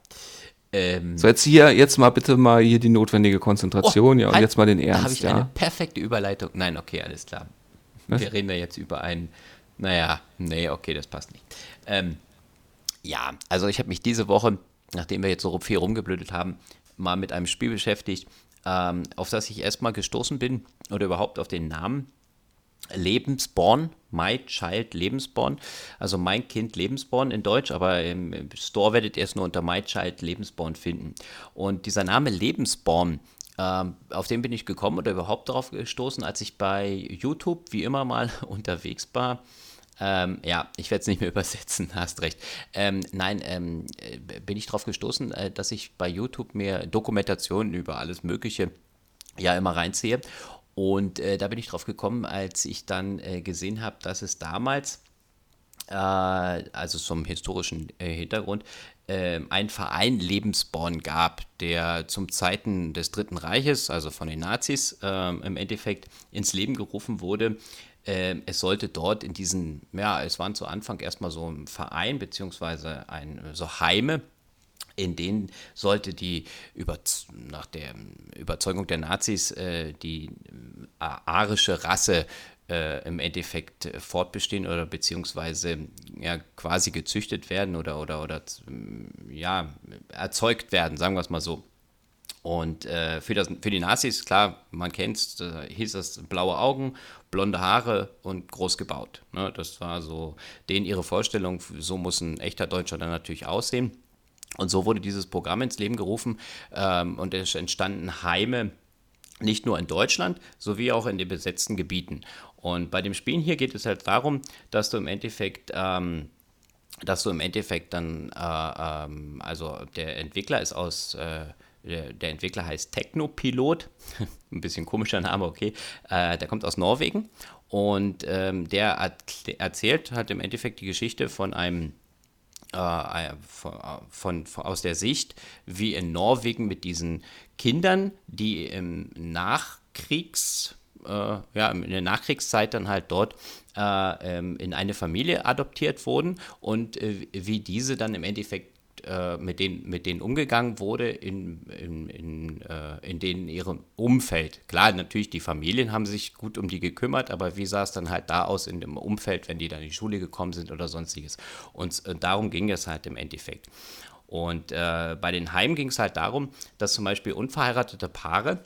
Ähm, So, jetzt hier, jetzt mal bitte mal hier die notwendige Konzentration, ja, und halt, jetzt mal den Da habe Ernst, ich eine ja. perfekte Überleitung. Nein, okay, alles klar. Was? Wir reden da jetzt über einen. Naja, nee, okay, das passt nicht. Ähm, ja, also ich habe mich diese Woche, nachdem wir jetzt so viel rumgeblödet haben, mal mit einem Spiel beschäftigt, ähm, auf das ich erstmal gestoßen bin oder überhaupt auf den Namen Lebensborn, My Child Lebensborn, also mein Kind Lebensborn in Deutsch, aber im Store werdet ihr es nur unter My Child Lebensborn finden. Und dieser Name Lebensborn, ähm, auf den bin ich gekommen oder überhaupt darauf gestoßen, als ich bei YouTube wie immer mal unterwegs war. Ähm, ja, ich werde es nicht mehr übersetzen, hast recht. Ähm, nein, ähm, äh, bin ich darauf gestoßen, äh, dass ich bei YouTube mir Dokumentationen über alles Mögliche ja immer reinziehe. Und äh, da bin ich drauf gekommen, als ich dann äh, gesehen habe, dass es damals, äh, also zum historischen äh, Hintergrund, äh, einen Verein Lebensborn gab, der zum Zeiten des Dritten Reiches, also von den Nazis, äh, im Endeffekt ins Leben gerufen wurde. Äh, es sollte dort in diesen, ja, es waren zu Anfang erstmal so ein Verein, beziehungsweise ein, so Heime, in denen sollte die über, nach der Überzeugung der Nazis äh, die äh, arische Rasse äh, im Endeffekt fortbestehen oder beziehungsweise ja, quasi gezüchtet werden oder, oder, oder ja, erzeugt werden, sagen wir es mal so. Und äh, für, das, für die Nazis, klar, man kennt äh, hieß das blaue Augen, blonde Haare und groß gebaut. Ne? Das war so denen ihre Vorstellung, so muss ein echter Deutscher dann natürlich aussehen. Und so wurde dieses Programm ins Leben gerufen ähm, und es entstanden Heime nicht nur in Deutschland, sowie auch in den besetzten Gebieten. Und bei dem Spielen hier geht es halt darum, dass du im Endeffekt, ähm, dass du im Endeffekt dann, äh, ähm, also der Entwickler ist aus, äh, der, der Entwickler heißt Technopilot, ein bisschen komischer Name, okay, äh, der kommt aus Norwegen und ähm, der erzählt halt im Endeffekt die Geschichte von einem äh, von, von, von, aus der Sicht, wie in Norwegen mit diesen Kindern, die im Nachkriegs, äh, ja, in der Nachkriegszeit dann halt dort äh, ähm, in eine Familie adoptiert wurden und äh, wie diese dann im Endeffekt äh, mit, denen, mit denen umgegangen wurde in, in, in, äh, in denen ihrem Umfeld. Klar, natürlich, die Familien haben sich gut um die gekümmert, aber wie sah es dann halt da aus in dem Umfeld, wenn die dann in die Schule gekommen sind oder sonstiges. Und äh, darum ging es halt im Endeffekt. Und äh, bei den Heimen ging es halt darum, dass zum Beispiel unverheiratete Paare,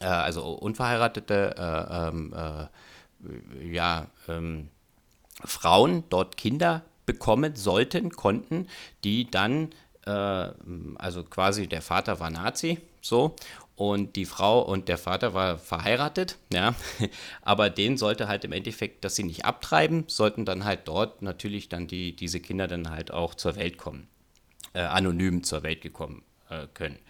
äh, also unverheiratete äh, ähm, äh, ja, ähm, Frauen dort Kinder bekommen sollten, konnten, die dann, äh, also quasi der Vater war Nazi, so, und die Frau und der Vater war verheiratet, ja, aber denen sollte halt im Endeffekt, dass sie nicht abtreiben, sollten dann halt dort natürlich dann die, diese Kinder dann halt auch zur Welt kommen, äh, anonym zur Welt gekommen äh, können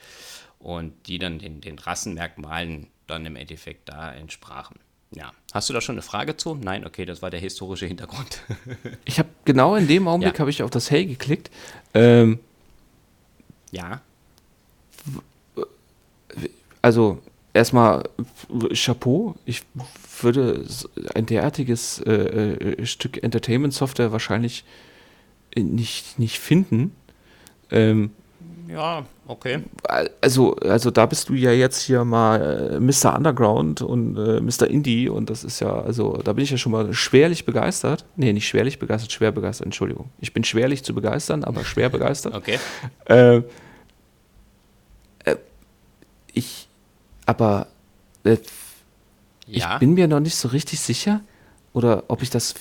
und die dann den, den Rassenmerkmalen dann im Endeffekt da entsprachen. Ja, hast du da schon eine Frage zu? Nein, okay, das war der historische Hintergrund. Ich habe genau in dem Augenblick Ja. habe ich auf das Hey geklickt. Ähm, ja, also erstmal Chapeau. Ich würde ein derartiges äh, äh, Stück Entertainment-Software wahrscheinlich äh, nicht, nicht finden. Ähm, ja, okay. also, also da bist du ja jetzt hier mal äh, Mr. Underground und äh, Mr. Indie und das ist ja, also da bin ich ja schon mal schwerlich begeistert. Nee, nicht schwerlich begeistert, schwer begeistert, Entschuldigung. Ich bin schwerlich zu begeistern, aber schwer begeistert. Okay. Äh, äh, ich, aber äh, Ja. ich bin mir noch nicht so richtig sicher, oder ob ich das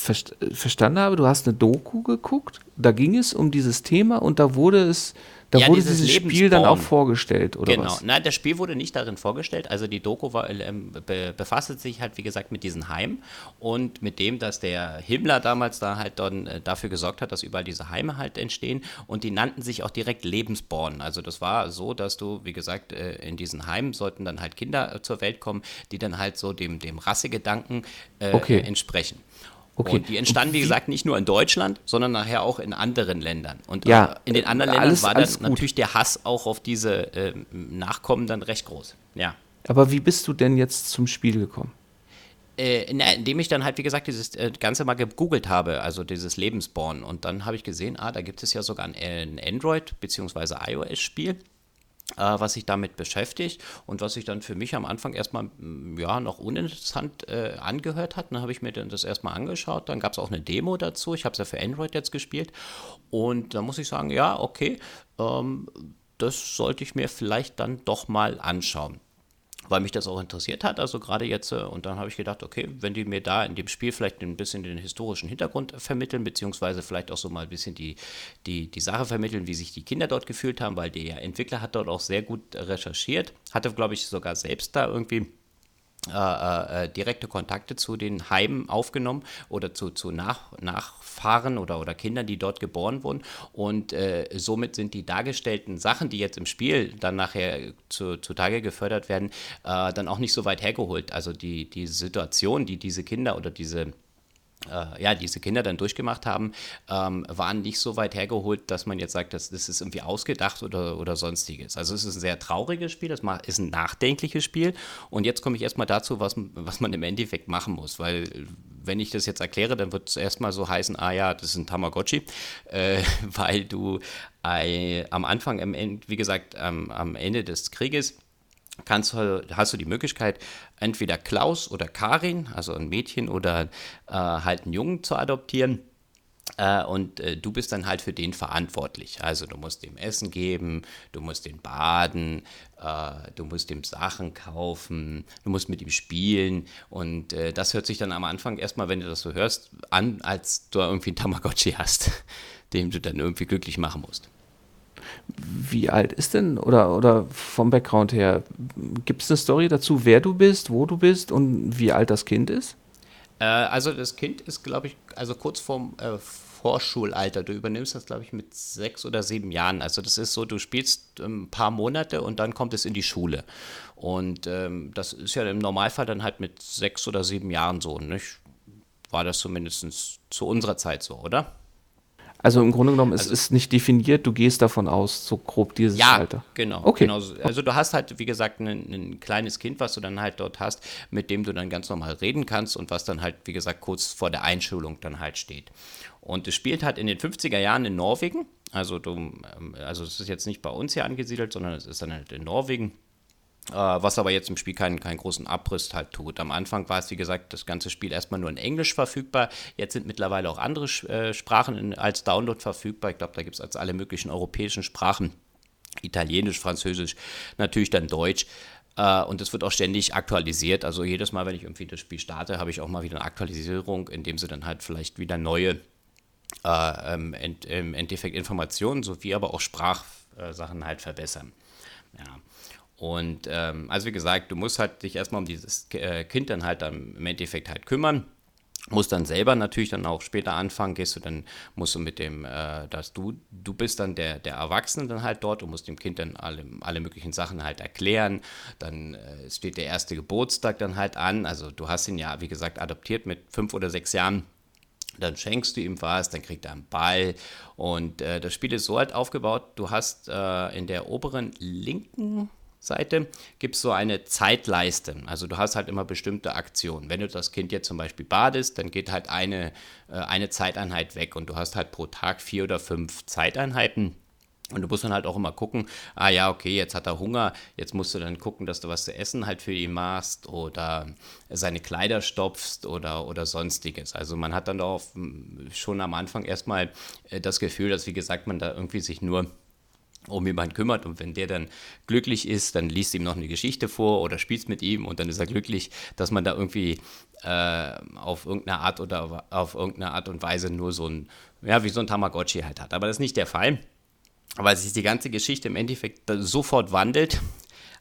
verst verstanden habe, du hast eine Doku geguckt, da ging es um dieses Thema und da wurde es da Ja, wurde dieses dieses Spiel dann auch vorgestellt, oder Genau. was? Nein, das Spiel wurde nicht darin vorgestellt. Also die Doku war, ähm, be befasst sich halt, wie gesagt, mit diesen Heimen und mit dem, dass der Himmler damals da halt dann äh, dafür gesorgt hat, dass überall diese Heime halt entstehen und die nannten sich auch direkt Lebensborn. Also das war so, dass du, wie gesagt, äh, in diesen Heimen sollten dann halt Kinder äh, zur Welt kommen, die dann halt so dem, dem Rassegedanken äh, Okay. entsprechen. Okay. Und die entstanden, wie gesagt, nicht nur in Deutschland, sondern nachher auch in anderen Ländern. Und Ja, äh, in den anderen Ländern alles- war dann natürlich der Hass auch auf diese ähm, Nachkommen dann recht groß. Ja. Aber wie bist du denn jetzt zum Spiel gekommen? Äh, na, indem ich dann halt, wie gesagt, dieses äh, Ganze mal gegoogelt habe, also dieses Lebensborn. Und dann habe ich gesehen, ah, da gibt es ja sogar ein, äh, ein Android- bzw. iOS-Spiel, äh, was sich damit beschäftigt und was sich dann für mich am Anfang erstmal mm, ja, noch uninteressant äh, angehört hat. Dann habe ich mir das erstmal angeschaut. Dann gab es auch eine Demo dazu. Ich habe es ja für Android jetzt gespielt. Und da muss ich sagen, ja, okay, ähm, das sollte ich mir vielleicht dann doch mal anschauen weil mich das auch interessiert hat, also gerade jetzt, äh, und dann habe ich gedacht, okay, wenn die mir da in dem Spiel vielleicht ein bisschen den historischen Hintergrund vermitteln, beziehungsweise vielleicht auch so mal ein bisschen die, die, die Sache vermitteln, wie sich die Kinder dort gefühlt haben, weil der Entwickler hat dort auch sehr gut recherchiert, hatte, glaube ich, sogar selbst da irgendwie äh, äh, direkte Kontakte zu den Heimen aufgenommen oder zu, zu Nach Nachfahren oder, oder Kindern, die dort geboren wurden. Und äh, somit sind die dargestellten Sachen, die jetzt im Spiel dann nachher zu, zutage gefördert werden, äh, dann auch nicht so weit hergeholt. Also die, die Situation, die diese Kinder oder diese äh, ja, diese Kinder dann durchgemacht haben, ähm, waren nicht so weit hergeholt, dass man jetzt sagt, das, das ist irgendwie ausgedacht oder, oder sonstiges. Also es ist ein sehr trauriges Spiel, das ma- ist ein nachdenkliches Spiel. Und jetzt komme ich erstmal dazu, was, was man im Endeffekt machen muss, weil wenn ich das jetzt erkläre, dann wird es erstmal so heißen, ah ja, das ist ein Tamagotchi, äh, weil du äh, am Anfang, wie gesagt, am am Ende des Krieges, kannst, hast du die Möglichkeit, entweder Klaus oder Karin, also ein Mädchen oder äh, halt einen Jungen zu adoptieren. Äh, und äh, du bist dann halt für den verantwortlich. Also du musst dem Essen geben, du musst den baden, äh, du musst dem Sachen kaufen, du musst mit ihm spielen. Und äh, das hört sich dann am Anfang erstmal, wenn du das so hörst, an, als du irgendwie einen Tamagotchi hast, den du dann irgendwie glücklich machen musst. Wie alt ist denn, oder, oder vom Background her, gibt es eine Story dazu, wer du bist, wo du bist und wie alt das Kind ist? Äh, also das Kind ist, glaube ich, also kurz vorm äh, Vorschulalter. Du übernimmst das, glaube ich, mit sechs oder sieben Jahren. Also das ist so, du spielst ähm, ein paar Monate und dann kommt es in die Schule. Und ähm, das ist ja im Normalfall dann halt mit sechs oder sieben Jahren so, nicht? War das zumindest zu unserer Zeit so, oder? Also im Grunde genommen, es Also- ist nicht definiert, du gehst davon aus, so grob dieses Ja, Alter. genau. Okay. genau so. Also du hast halt, wie gesagt, ein, ein kleines Kind, was du dann halt dort hast, mit dem du dann ganz normal reden kannst und was dann halt, wie gesagt, kurz vor der Einschulung dann halt steht. Und es spielt halt in den 50er Jahren in Norwegen. Also du, ähm, also es ist jetzt nicht bei uns hier angesiedelt, sondern es ist dann halt in Norwegen. Äh, was aber jetzt im Spiel keinen, keinen großen Abriss halt tut. Am Anfang war es, wie gesagt, das ganze Spiel erstmal nur in Englisch verfügbar. Jetzt sind mittlerweile auch andere äh, Sprachen in, als Download verfügbar. Ich glaube, da gibt es als alle möglichen europäischen Sprachen. Italienisch, Französisch, natürlich dann Deutsch. Äh, und es wird auch ständig aktualisiert. Also jedes Mal, wenn ich irgendwie das Spiel starte, habe ich auch mal wieder eine Aktualisierung, indem sie dann halt vielleicht wieder neue äh, ähm, im Endeffekt Informationen sowie aber auch Sprachsachen halt verbessern. Und ähm, also wie gesagt, du musst halt dich erstmal um dieses äh, Kind dann halt dann im Endeffekt halt kümmern. Musst dann selber natürlich dann auch später anfangen, gehst du dann, musst du mit dem, äh, dass du, du bist dann der, der Erwachsene dann halt dort und musst dem Kind dann alle, alle möglichen Sachen halt erklären. Dann äh, steht der erste Geburtstag dann halt an. Also du hast ihn ja, wie gesagt, adoptiert mit fünf oder sechs Jahren dann schenkst du ihm was, dann kriegt er einen Ball und äh, das Spiel ist so halt aufgebaut, du hast äh, in der oberen linken Seite gibt es so eine Zeitleiste. Also du hast halt immer bestimmte Aktionen. Wenn du das Kind jetzt zum Beispiel badest, dann geht halt eine, äh, eine Zeiteinheit weg und du hast halt pro Tag vier oder fünf Zeiteinheiten. Und du musst dann halt auch immer gucken, ah ja, okay, jetzt hat er Hunger, jetzt musst du dann gucken, dass du was zu essen halt für ihn machst oder seine Kleider stopfst oder, oder sonstiges. Also man hat dann doch schon am Anfang erstmal äh, das Gefühl, dass, wie gesagt, man da irgendwie sich nur um jemanden kümmert und wenn der dann glücklich ist, dann liest ihm noch eine Geschichte vor oder spielt mit ihm und dann ist er glücklich, dass man da irgendwie äh, auf irgendeine Art oder auf irgendeine Art und Weise nur so ein, ja, wie so ein Tamagotchi halt hat. Aber das ist nicht der Fall, weil sich die ganze Geschichte im Endeffekt sofort wandelt,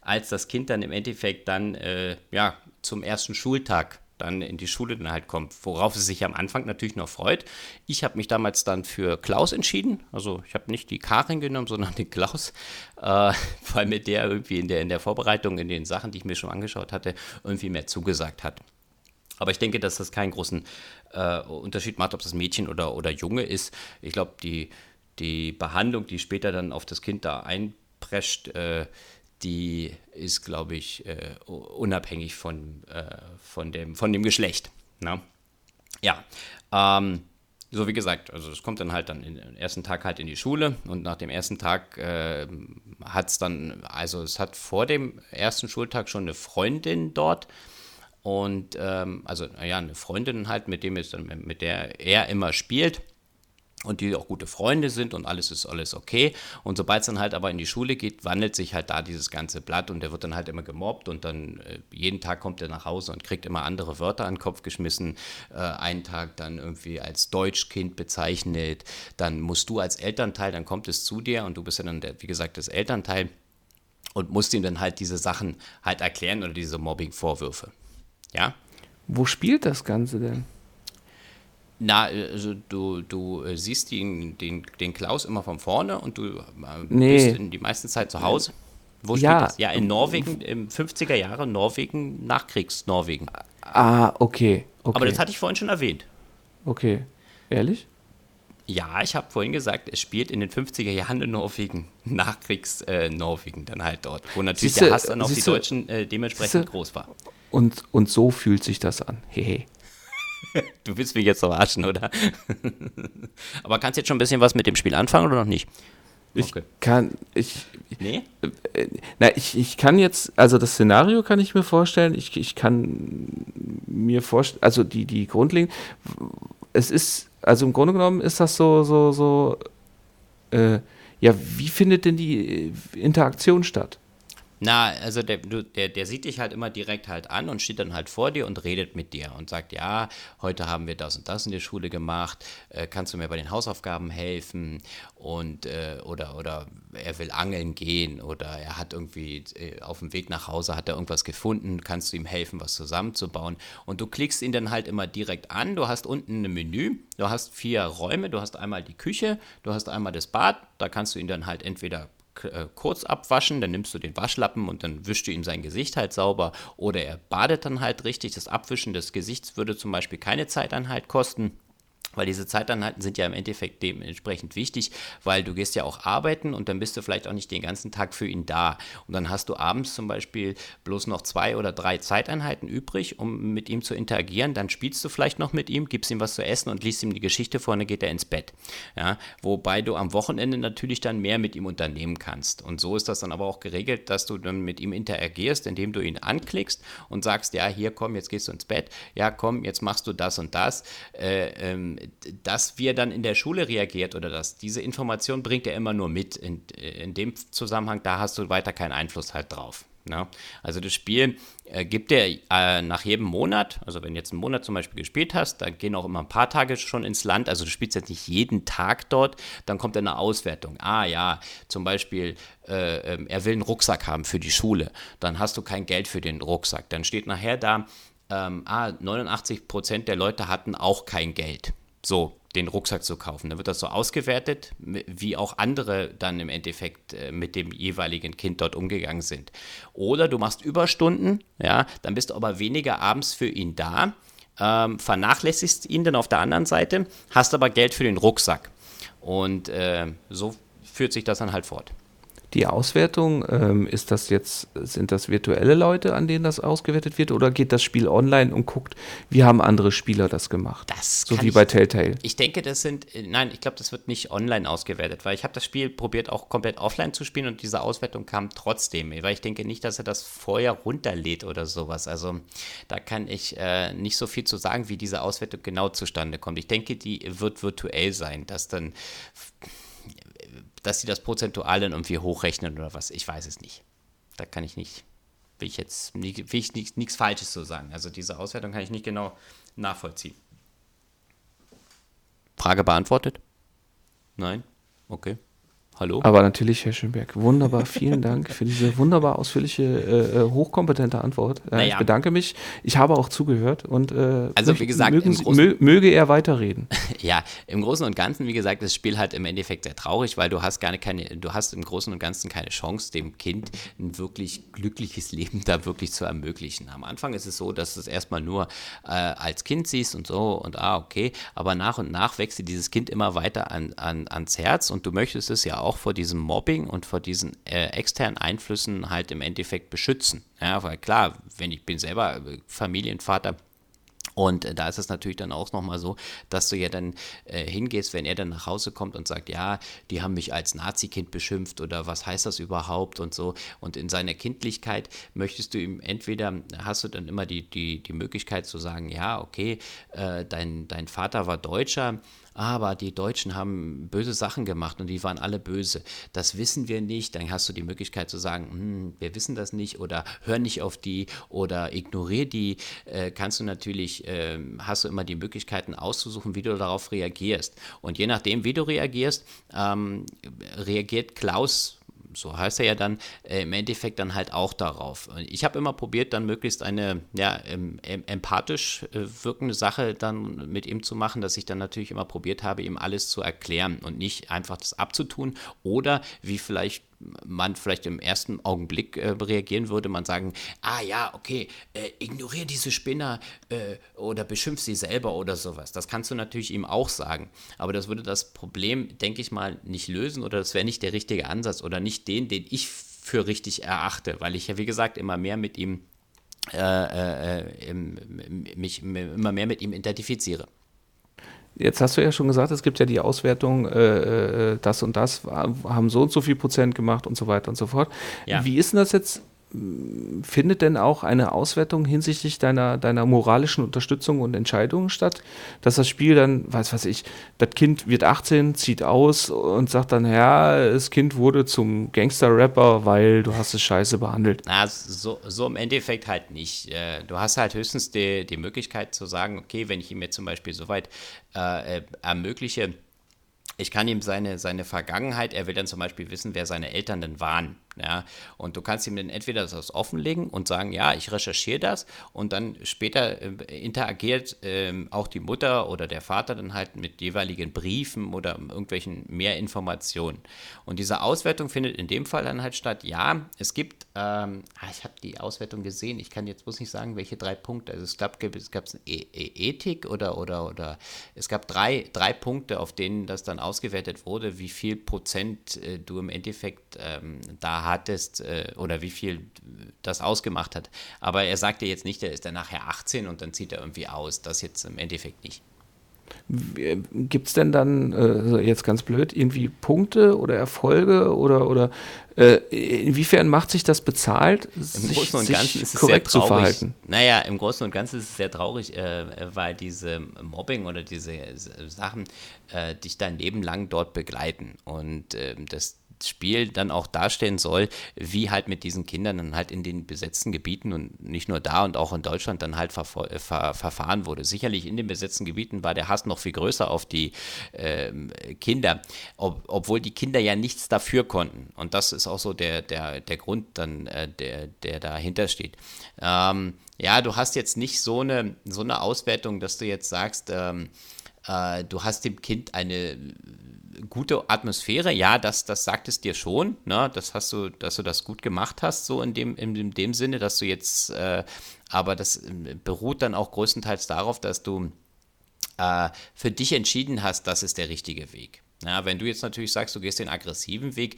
als das Kind dann im Endeffekt dann, äh, ja, zum ersten Schultag dann in die Schule dann halt kommt, worauf sie sich am Anfang natürlich noch freut. Ich habe mich damals dann für Klaus entschieden, also ich habe nicht die Karin genommen, sondern den Klaus, äh, weil mir der irgendwie in der, in der Vorbereitung, in den Sachen, die ich mir schon angeschaut hatte, irgendwie mehr zugesagt hat. Aber ich denke, dass das keinen großen äh, Unterschied macht, ob das Mädchen oder, oder Junge ist. Ich glaube, die, die Behandlung, die später dann auf das Kind da einprescht, äh, die ist, glaube ich, äh, unabhängig von, äh, von, dem, von dem Geschlecht. Ne? Ja, ähm, so wie gesagt, also es kommt dann halt dann den ersten Tag halt in die Schule und nach dem ersten Tag äh, hat es dann, also es hat vor dem ersten Schultag schon eine Freundin dort und ähm, also naja, eine Freundin halt, mit dem ist dann, mit der er immer spielt und die auch gute Freunde sind und alles ist alles okay. Und sobald es dann halt aber in die Schule geht, wandelt sich halt da dieses ganze Blatt und der wird dann halt immer gemobbt und dann äh, jeden Tag kommt er nach Hause und kriegt immer andere Wörter an den Kopf geschmissen. Äh, einen Tag dann irgendwie als Deutschkind bezeichnet. Dann musst du als Elternteil, dann kommt es zu dir und du bist ja dann, der, wie gesagt, das Elternteil und musst ihm dann halt diese Sachen halt erklären oder diese Mobbing-Vorwürfe. Ja? Wo spielt das Ganze denn? Na, also du, du äh, siehst den, den, den Klaus immer von vorne und du äh, Nee. bist in die meiste Zeit zu Hause. Wo spielt Ja. das? Ja, in Norwegen, im 50er Jahre Norwegen, Nachkriegs-Norwegen. Ah, okay. okay. Aber das hatte ich vorhin schon erwähnt. Okay. Ehrlich? Ja, ich habe vorhin gesagt, es spielt in den 50er Jahren in Norwegen, Nachkriegs-Norwegen dann halt dort, wo natürlich Siehste, der Hass dann auf die Deutschen äh, dementsprechend siehste. groß war. Und, und so fühlt sich das an. Hehe. Du willst mich jetzt verarschen, oder? Aber kannst du jetzt schon ein bisschen was mit dem Spiel anfangen oder noch nicht? Ich Okay. kann, ich, Nee? na, ich, ich kann jetzt, also das Szenario kann ich mir vorstellen, ich, ich kann mir vorstellen, also die, die grundlegend, es ist, also im Grunde genommen ist das so, so, so, äh, ja, wie findet denn die äh, Interaktion statt? Na, also der, der, der sieht dich halt immer direkt halt an und steht dann halt vor dir und redet mit dir und sagt, ja, heute haben wir das und das in der Schule gemacht, äh, kannst du mir bei den Hausaufgaben helfen? Und äh, oder oder er will angeln gehen oder er hat irgendwie äh, auf dem Weg nach Hause hat er irgendwas gefunden, kannst du ihm helfen, was zusammenzubauen? Und du klickst ihn dann halt immer direkt an, du hast unten ein Menü, du hast vier Räume, du hast einmal die Küche, du hast einmal das Bad, da kannst du ihn dann halt entweder äh, kurz abwaschen, dann nimmst du den Waschlappen und dann wischst du ihm sein Gesicht halt sauber oder er badet dann halt richtig. Das Abwischen des Gesichts würde zum Beispiel keine Zeiteinheit kosten. Weil diese Zeiteinheiten sind ja im Endeffekt dementsprechend wichtig, weil du gehst ja auch arbeiten und dann bist du vielleicht auch nicht den ganzen Tag für ihn da. Und dann hast du abends zum Beispiel bloß noch zwei oder drei Zeiteinheiten übrig, um mit ihm zu interagieren. Dann spielst du vielleicht noch mit ihm, gibst ihm was zu essen und liest ihm die Geschichte vor und dann geht er ins Bett. Ja, wobei du am Wochenende natürlich dann mehr mit ihm unternehmen kannst. Und so ist das dann aber auch geregelt, dass du dann mit ihm interagierst, indem du ihn anklickst und sagst, ja, hier komm, jetzt gehst du ins Bett, ja, komm, jetzt machst du das und das. Äh, ähm, dass wir dann in der Schule reagiert oder dass diese Information bringt er immer nur mit. In, in dem Zusammenhang, da hast du weiter keinen Einfluss halt drauf. Ne? Also das Spiel äh, gibt dir äh, nach jedem Monat, also wenn jetzt einen Monat zum Beispiel gespielt hast, dann gehen auch immer ein paar Tage schon ins Land, also du spielst jetzt nicht jeden Tag dort, dann kommt eine Auswertung. Ah ja, zum Beispiel, äh, ähm, er will einen Rucksack haben für die Schule, dann hast du kein Geld für den Rucksack. Dann steht nachher da, ähm, ah, 89% der Leute hatten auch kein Geld, so den Rucksack zu kaufen. Dann wird das so ausgewertet, wie auch andere dann im Endeffekt äh, mit dem jeweiligen Kind dort umgegangen sind. Oder du machst Überstunden, ja, dann bist du aber weniger abends für ihn da, ähm, vernachlässigst ihn dann auf der anderen Seite, hast aber Geld für den Rucksack. Und äh, so führt sich das dann halt fort. Die Auswertung, ähm, ist das jetzt, sind das virtuelle Leute, an denen das ausgewertet wird, oder geht das Spiel online und guckt, wie haben andere Spieler das gemacht? Das so wie bei Telltale. Ich denke, das sind, äh, nein, ich glaube, das wird nicht online ausgewertet, weil ich habe das Spiel probiert auch komplett offline zu spielen und diese Auswertung kam trotzdem, weil ich denke nicht, dass er das vorher runterlädt oder sowas. Also da kann ich äh, nicht so viel zu sagen, wie diese Auswertung genau zustande kommt. Ich denke, die wird virtuell sein, dass dann dass sie das prozentual dann irgendwie hochrechnen oder was. Ich weiß es nicht. Da kann ich nicht, will ich jetzt will ich nichts, nichts Falsches so sagen. Also diese Auswertung kann ich nicht genau nachvollziehen. Frage beantwortet? Nein? Okay. Hallo? Aber natürlich, Herr Schönberg, wunderbar. Vielen Dank für diese wunderbar ausführliche, äh, äh hochkompetente Antwort. Äh, naja. Ich bedanke mich. Ich habe auch zugehört und äh, also wie gesagt, mögen, möge er weiterreden. ja, im Großen und Ganzen, wie gesagt, das Spiel hat im Endeffekt sehr traurig, weil du hast gar keine, du hast im Großen und Ganzen keine Chance, dem Kind ein wirklich glückliches Leben da wirklich zu ermöglichen. Am Anfang ist es so, dass du es erstmal nur äh, als Kind siehst und so und ah, okay, aber nach und nach wächst dir dieses Kind immer weiter an, an, ans Herz und du möchtest es ja auch auch vor diesem Mobbing und vor diesen äh, externen Einflüssen halt im Endeffekt beschützen. Ja, weil klar, wenn ich bin selber äh, Familienvater, und äh, da ist es natürlich dann auch nochmal so, dass du ja dann äh, hingehst, wenn er dann nach Hause kommt und sagt, ja, die haben mich als Nazi-Kind beschimpft oder was heißt das überhaupt und so. Und in seiner Kindlichkeit möchtest du ihm entweder, hast du dann immer die, die, die Möglichkeit zu sagen, ja, okay, äh, dein, dein Vater war Deutscher, aber die Deutschen haben böse Sachen gemacht und die waren alle böse. Das wissen wir nicht. Dann hast du die Möglichkeit zu sagen, hm, wir wissen das nicht oder hör nicht auf die oder ignoriere die. Äh, kannst du natürlich, äh, hast du immer die Möglichkeiten auszusuchen, wie du darauf reagierst. Und je nachdem, wie du reagierst, ähm, reagiert Klaus so heißt er ja dann, äh, im Endeffekt dann halt auch darauf. Ich habe immer probiert, dann möglichst eine ja, ähm, empathisch äh, wirkende Sache dann mit ihm zu machen, dass ich dann natürlich immer probiert habe, ihm alles zu erklären und nicht einfach das abzutun oder wie vielleicht man vielleicht im ersten Augenblick äh, reagieren würde, man sagen, ah ja, okay, äh, ignoriere diese Spinner äh, oder beschimpf sie selber oder sowas. Das kannst du natürlich ihm auch sagen. Aber das würde das Problem, denke ich mal, nicht lösen oder das wäre nicht der richtige Ansatz oder nicht den, den ich für richtig erachte, weil ich ja, wie gesagt, immer mehr mit ihm äh, äh, mich immer mehr mit ihm identifiziere. Jetzt hast du ja schon gesagt, es gibt ja die Auswertung, äh, äh, das und das haben so und so viel Prozent gemacht und so weiter und so fort. Ja. Wie ist denn das jetzt findet denn auch eine Auswertung hinsichtlich deiner, deiner moralischen Unterstützung und Entscheidungen statt? Dass das Spiel dann, weiß was ich, das Kind wird 18, zieht aus und sagt dann, ja, das Kind wurde zum Gangster-Rapper, weil du hast es scheiße behandelt. Na, so, so im Endeffekt halt nicht. Äh, du hast halt höchstens die, die Möglichkeit zu sagen, okay, wenn ich ihm jetzt zum Beispiel soweit äh, äh ermögliche, ich kann ihm seine, seine Vergangenheit, er will dann zum Beispiel wissen, wer seine Eltern denn waren. Ja? Und du kannst ihm dann entweder das offenlegen und sagen, ja, ich recherchiere das und dann später äh, interagiert äh, auch die Mutter oder der Vater dann halt mit jeweiligen Briefen oder irgendwelchen mehr Informationen. Und diese Auswertung findet in dem Fall dann halt statt, ja, es gibt, ähm, ah, ich habe die Auswertung gesehen, ich kann jetzt bloß nicht sagen, welche drei Punkte, also es gab, es gab e e Ethik oder, oder, oder es gab drei, drei Punkte, auf denen das dann ausgewertet wurde, wie viel Prozent äh, du im Endeffekt ähm, da hattest äh, oder wie viel das ausgemacht hat. Aber er sagt dir jetzt nicht, er ist dann nachher 18 und dann zieht er irgendwie aus. Das jetzt im Endeffekt nicht. Gibt es denn dann, äh, jetzt ganz blöd, irgendwie Punkte oder Erfolge oder, oder äh, inwiefern macht sich das bezahlt, Im sich, Großen und Ganzen ist es korrekt sehr traurig. zu verhalten? Naja, im Großen und Ganzen ist es sehr traurig, äh, weil diese Mobbing oder diese Sachen äh, dich dein Leben lang dort begleiten. Und ähm, das Spiel dann auch darstellen soll, wie halt mit diesen Kindern dann halt in den besetzten Gebieten und nicht nur da und auch in Deutschland dann halt ver ver verfahren wurde. Sicherlich in den besetzten Gebieten war der Hass noch viel größer auf die äh, Kinder, ob, obwohl die Kinder ja nichts dafür konnten. Und das ist auch so der, der, der Grund dann, äh, der, der dahinter steht. Ähm, ja, du hast jetzt nicht so eine, so eine Auswertung, dass du jetzt sagst, ähm, äh, du hast dem Kind eine gute Atmosphäre, ja, das, das sagt es dir schon, ne? Das hast du, dass du das gut gemacht hast, so in dem, in, dem Sinne, dass du jetzt, äh, aber das äh, beruht dann auch größtenteils darauf, dass du äh, für dich entschieden hast, das ist der richtige Weg. Ja, wenn du jetzt natürlich sagst, du gehst den aggressiven Weg,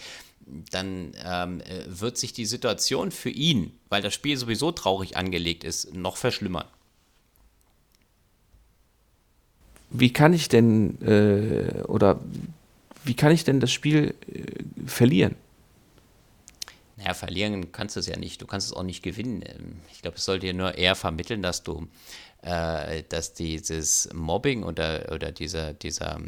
dann ähm, äh, wird sich die Situation für ihn, weil das Spiel sowieso traurig angelegt ist, noch verschlimmern. Wie kann ich denn äh, oder wie kann ich denn das Spiel äh, verlieren? Naja, verlieren kannst du es ja nicht. Du kannst es auch nicht gewinnen. Ähm, ich glaube, es soll dir nur eher vermitteln, dass du, äh, dass dieses Mobbing oder, oder dieser, dieser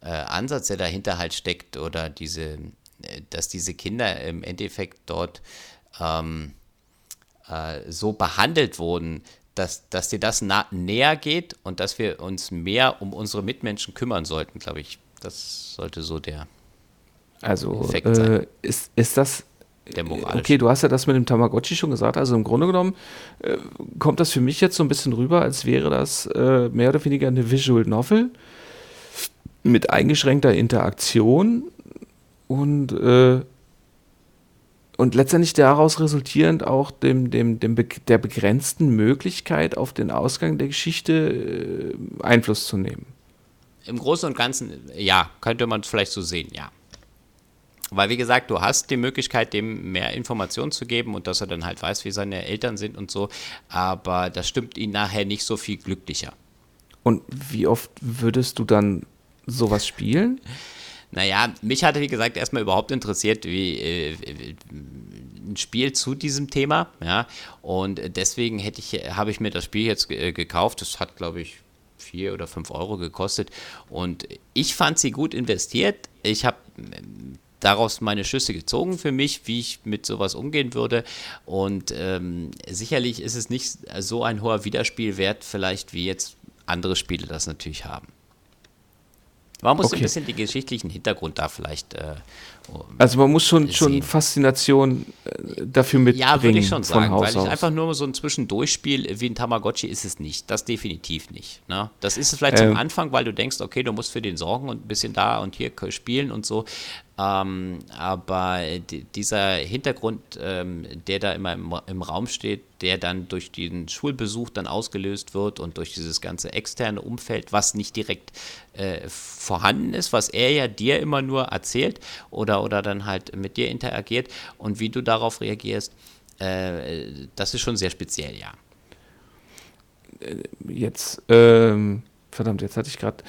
äh, Ansatz, der dahinter halt steckt, oder diese, äh, dass diese Kinder im Endeffekt dort ähm, äh, so behandelt wurden, dass, dass dir das näher geht und dass wir uns mehr um unsere Mitmenschen kümmern sollten, glaube ich. Das sollte so der also äh, ist, ist das der moralische. Okay, du hast ja das mit dem Tamagotchi schon gesagt. Also im Grunde genommen äh, kommt das für mich jetzt so ein bisschen rüber, als wäre das äh, mehr oder weniger eine Visual Novel mit eingeschränkter Interaktion und, äh, und letztendlich daraus resultierend auch dem, dem, dem Be der begrenzten Möglichkeit, auf den Ausgang der Geschichte äh, Einfluss zu nehmen. Im Großen und Ganzen, ja, könnte man es vielleicht so sehen, ja. Weil, wie gesagt, du hast die Möglichkeit, dem mehr Informationen zu geben und dass er dann halt weiß, wie seine Eltern sind und so. Aber das stimmt ihn nachher nicht so viel glücklicher. Und wie oft würdest du dann sowas spielen? Naja, mich hatte, wie gesagt, erstmal überhaupt interessiert, wie äh, ein Spiel zu diesem Thema. Ja, und deswegen hätte ich, habe ich mir das Spiel jetzt äh, gekauft. Das hat, glaube ich, vier oder fünf Euro gekostet. Und ich fand sie gut investiert. Ich habe daraus meine Schlüsse gezogen für mich, wie ich mit sowas umgehen würde. Und ähm, sicherlich ist es nicht so ein hoher Wiederspielwert, vielleicht wie jetzt andere Spiele das natürlich haben. Man muss okay. ein bisschen den geschichtlichen Hintergrund da vielleicht. Äh, also man muss schon, schon Faszination äh, dafür mitbringen. Ja, würde ich schon sagen, weil ich einfach nur so ein Zwischendurchspiel wie ein Tamagotchi ist es nicht. Das definitiv nicht. Ne? Das ist es vielleicht ähm. zum Anfang, weil du denkst, okay, du musst für den sorgen und ein bisschen da und hier spielen und so. Ähm, aber dieser Hintergrund, ähm, der da immer im, im, Raum steht, der dann durch den Schulbesuch dann ausgelöst wird und durch dieses ganze externe Umfeld, was nicht direkt äh, vorhanden ist, was er ja dir immer nur erzählt oder, oder dann halt mit dir interagiert und wie du darauf reagierst, äh, das ist schon sehr speziell, ja. Äh, jetzt, ähm, verdammt, jetzt hatte ich gerade